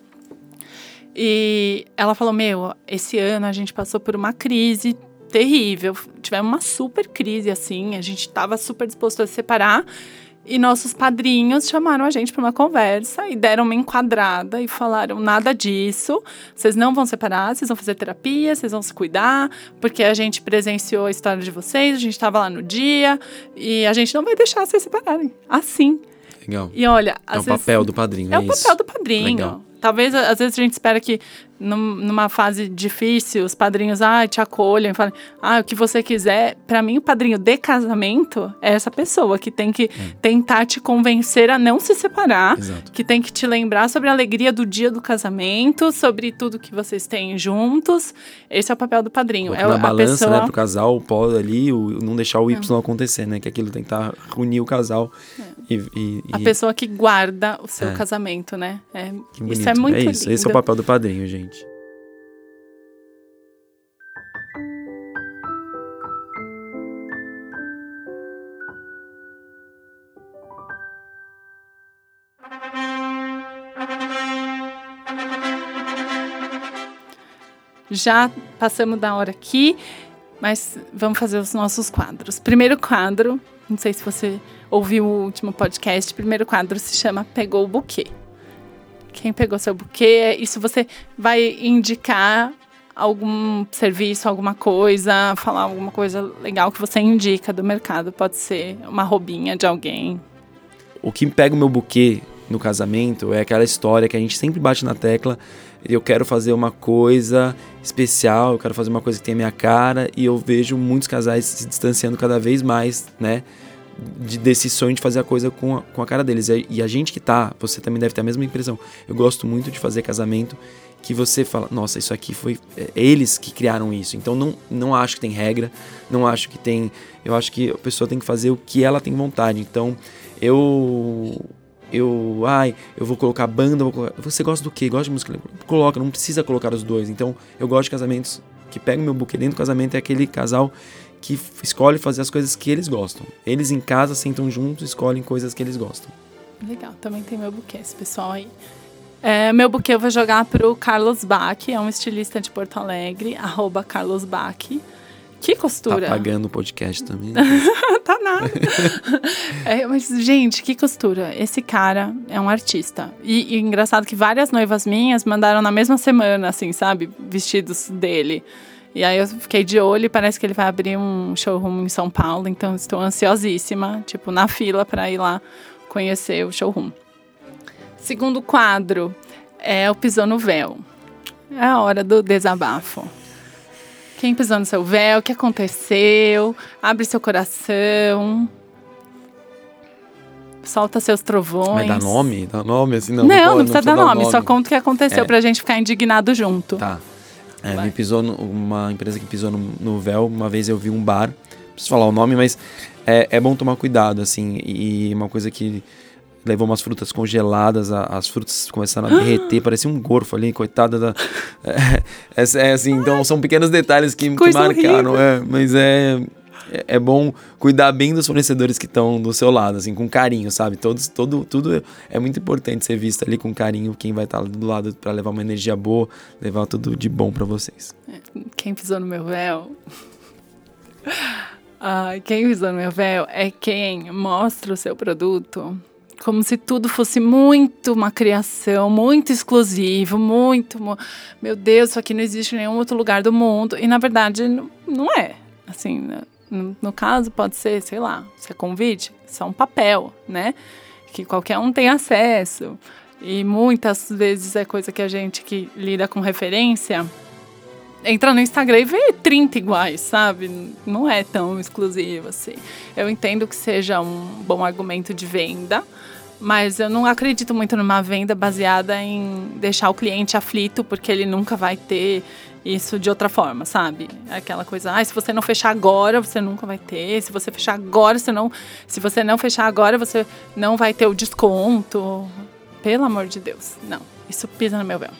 E ela falou: Meu, esse ano a gente passou por uma crise terrível. Tivemos uma super crise, assim. A gente estava super disposto a se separar. E nossos padrinhos chamaram a gente para uma conversa e deram uma enquadrada e falaram: nada disso, vocês não vão separar, vocês vão fazer terapia, vocês vão se cuidar, porque a gente presenciou a história de vocês, a gente estava lá no dia e a gente não vai deixar vocês separarem. Assim. Legal. E olha, É o vezes- papel do padrinho, é é, o papel do padrinho. Legal. Talvez, às vezes, a gente espera que num- numa fase difícil, os padrinhos ah, te acolham e falem, ah, o que você quiser. Para mim, o padrinho de casamento é essa pessoa que tem que tentar te convencer a não se separar. Exato. Que tem que te lembrar sobre a alegria do dia do casamento, sobre tudo que vocês têm juntos. Esse é o papel do padrinho. Coloca é na a balança, pessoa... É. né, pro casal, o pó ali, o, não deixar o Y acontecer, né? Que aquilo tentar unir o casal e, e- A e- pessoa que guarda o seu É. casamento, né? É, isso é muito isso, esse é o lindo. papel do padrinho, gente. Já passamos da hora aqui, mas vamos fazer os nossos quadros. Primeiro quadro, não sei se você ouviu o último podcast, primeiro quadro se chama Pegou o Buquê. Quem pegou seu buquê, isso você vai indicar algum serviço, alguma coisa, falar alguma coisa legal que você indica do mercado. Pode ser uma roubinha de alguém. O que pega o meu buquê no casamento é aquela história que a gente sempre bate na tecla. Eu quero fazer uma coisa especial, eu quero fazer uma coisa que tem a minha cara, e eu vejo muitos casais se distanciando cada vez mais, né? de- desse sonho de fazer a coisa com a, com a cara deles. E, e a gente que tá, você também deve ter a mesma impressão. Eu gosto muito de fazer casamento que você fala, nossa, isso aqui foi é, eles que criaram isso. Então não, não acho que tem regra, não acho que tem. Eu acho que a pessoa tem que fazer o que ela tem vontade. Então eu. Eu. Ai, eu vou colocar banda, vou colocar. Você gosta do quê? Gosta de música? Coloca, não precisa colocar os dois. Então eu gosto de casamentos que pegam meu buquê dentro do casamento é aquele casal que escolhe fazer as coisas que eles gostam. Eles em casa sentam juntos, escolhem coisas que eles gostam. Legal, também tem meu buquê, esse pessoal aí. É, meu buquê eu vou jogar pro Carlos Bach, é um estilista de Porto Alegre, arroba Carlos Bach, Que costura? Tá pagando o podcast também. tá nada. é, mas, gente, que costura. Esse cara é um artista. E, e engraçado que várias noivas minhas mandaram na mesma semana, assim, sabe? Vestidos dele. E aí eu fiquei de olho e parece que ele vai abrir um showroom em São Paulo, então estou ansiosíssima, tipo, na fila para ir lá conhecer o showroom. Segundo quadro é o Pisou no Véu. É a hora do desabafo. Quem pisou no seu véu? O que aconteceu? Abre seu coração. Solta seus trovões. Mas dá nome? Dá nome, assim, não. Não, não, não precisa, dar nome, nome, só conta o que aconteceu é. pra gente ficar indignado junto. Tá. É, me pisou no, uma empresa que pisou no, no, véu. Uma vez eu vi um bar, não preciso falar o nome, mas é, é bom tomar cuidado, assim. E uma coisa que levou umas frutas congeladas, a, as frutas começaram a derreter, parecia um gorfo ali, coitada da. É, é, é assim, então são pequenos detalhes que, que marcaram, é, mas é, é bom cuidar bem dos fornecedores que estão do seu lado, assim, com carinho, sabe? Todos, todo, tudo é muito importante ser visto ali com carinho, quem vai estar do lado para levar uma energia boa, levar tudo de bom para vocês. Quem pisou no meu véu? Ah, quem pisou no meu véu é quem mostra o seu produto como se tudo fosse muito uma criação, muito exclusivo, muito. Meu Deus, isso aqui não existe em nenhum outro lugar do mundo. E na verdade, não é. Assim, no, no caso, pode ser, sei lá, se é convite, só um papel, né? Que qualquer um tem acesso. E muitas vezes é coisa que a gente que lida com referência entra no Instagram e vê 30 iguais, sabe? Não é tão exclusivo assim. Eu entendo que seja um bom argumento de venda, mas eu não acredito muito numa venda baseada em deixar o cliente aflito, porque ele nunca vai ter isso de outra forma, sabe? Aquela coisa, ah, se você não fechar agora, você nunca vai ter. Se você fechar agora, você não. Se você não fechar agora, você não vai ter o desconto. Pelo amor de Deus. Não. Isso pisa no meu véu.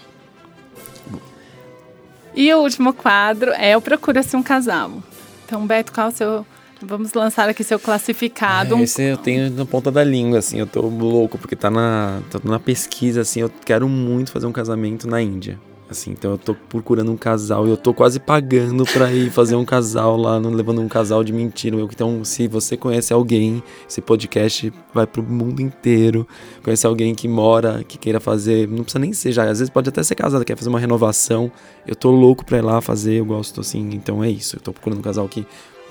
E o último quadro é o Procura-se um Casal. Então, Beto, qual é o seu Vamos lançar aqui seu classificado. É, esse eu tenho na ponta da língua, assim, eu tô louco, porque tá na, tá na pesquisa, assim, eu quero muito fazer um casamento na Índia. Assim, então eu tô procurando um casal e eu tô quase pagando pra ir fazer um casal lá, levando um casal de mentira. Então, se você conhece alguém, esse podcast vai pro mundo inteiro. Conhece alguém que mora, que queira fazer, não precisa nem ser já, às vezes pode até ser casado, quer fazer uma renovação. Eu tô louco pra ir lá fazer, eu gosto assim, então é isso. Eu tô procurando um casal que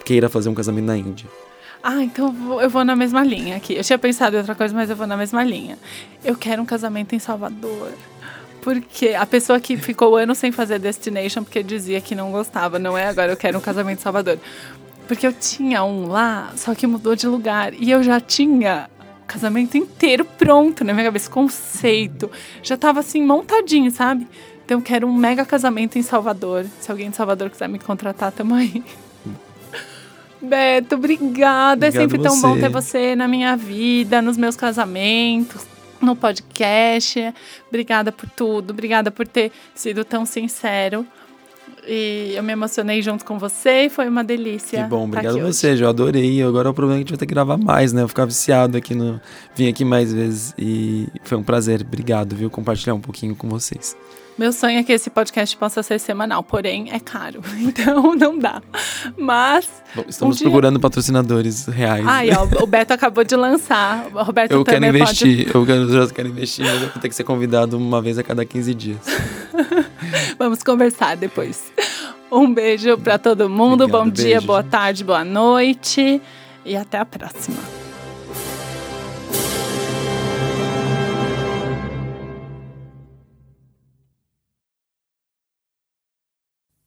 queira fazer um casamento na Índia. Ah, então eu vou na mesma linha aqui. Eu tinha pensado em outra coisa, mas eu vou na mesma linha. Eu quero um casamento em Salvador. Porque a pessoa que ficou anos sem fazer Destination porque dizia que não gostava, não é? Agora eu quero um casamento em Salvador. Porque eu tinha um lá, só que mudou de lugar. E eu já tinha o casamento inteiro pronto na minha cabeça, conceito. Já tava assim, montadinho, sabe? Então eu quero um mega casamento em Salvador. Se alguém de Salvador quiser me contratar, tamo aí. Beto, obrigada. é sempre tão bom ter você na minha vida, nos meus casamentos, no podcast. Obrigada por tudo. Obrigada por ter sido tão sincero. E eu me emocionei junto com você e foi uma delícia. Que bom, obrigado a você, hoje. eu adorei. Agora o problema é que a gente vai ter que gravar mais, né? Eu ficar viciado aqui no. Vim aqui mais vezes e foi um prazer. Obrigado, viu? Compartilhar um pouquinho com vocês. Meu sonho é que esse podcast possa ser semanal, porém é caro, então não dá. Mas. Bom, estamos um dia... procurando patrocinadores reais. Ai, ó, o Beto acabou de lançar. O Roberto eu quero investir, pode... eu, quero, quero investir, mas eu vou ter que ser convidado uma vez a cada 15 dias. Vamos conversar depois. Um beijo para todo mundo. Obrigado, Bom dia, boa tarde, boa noite. E até a próxima.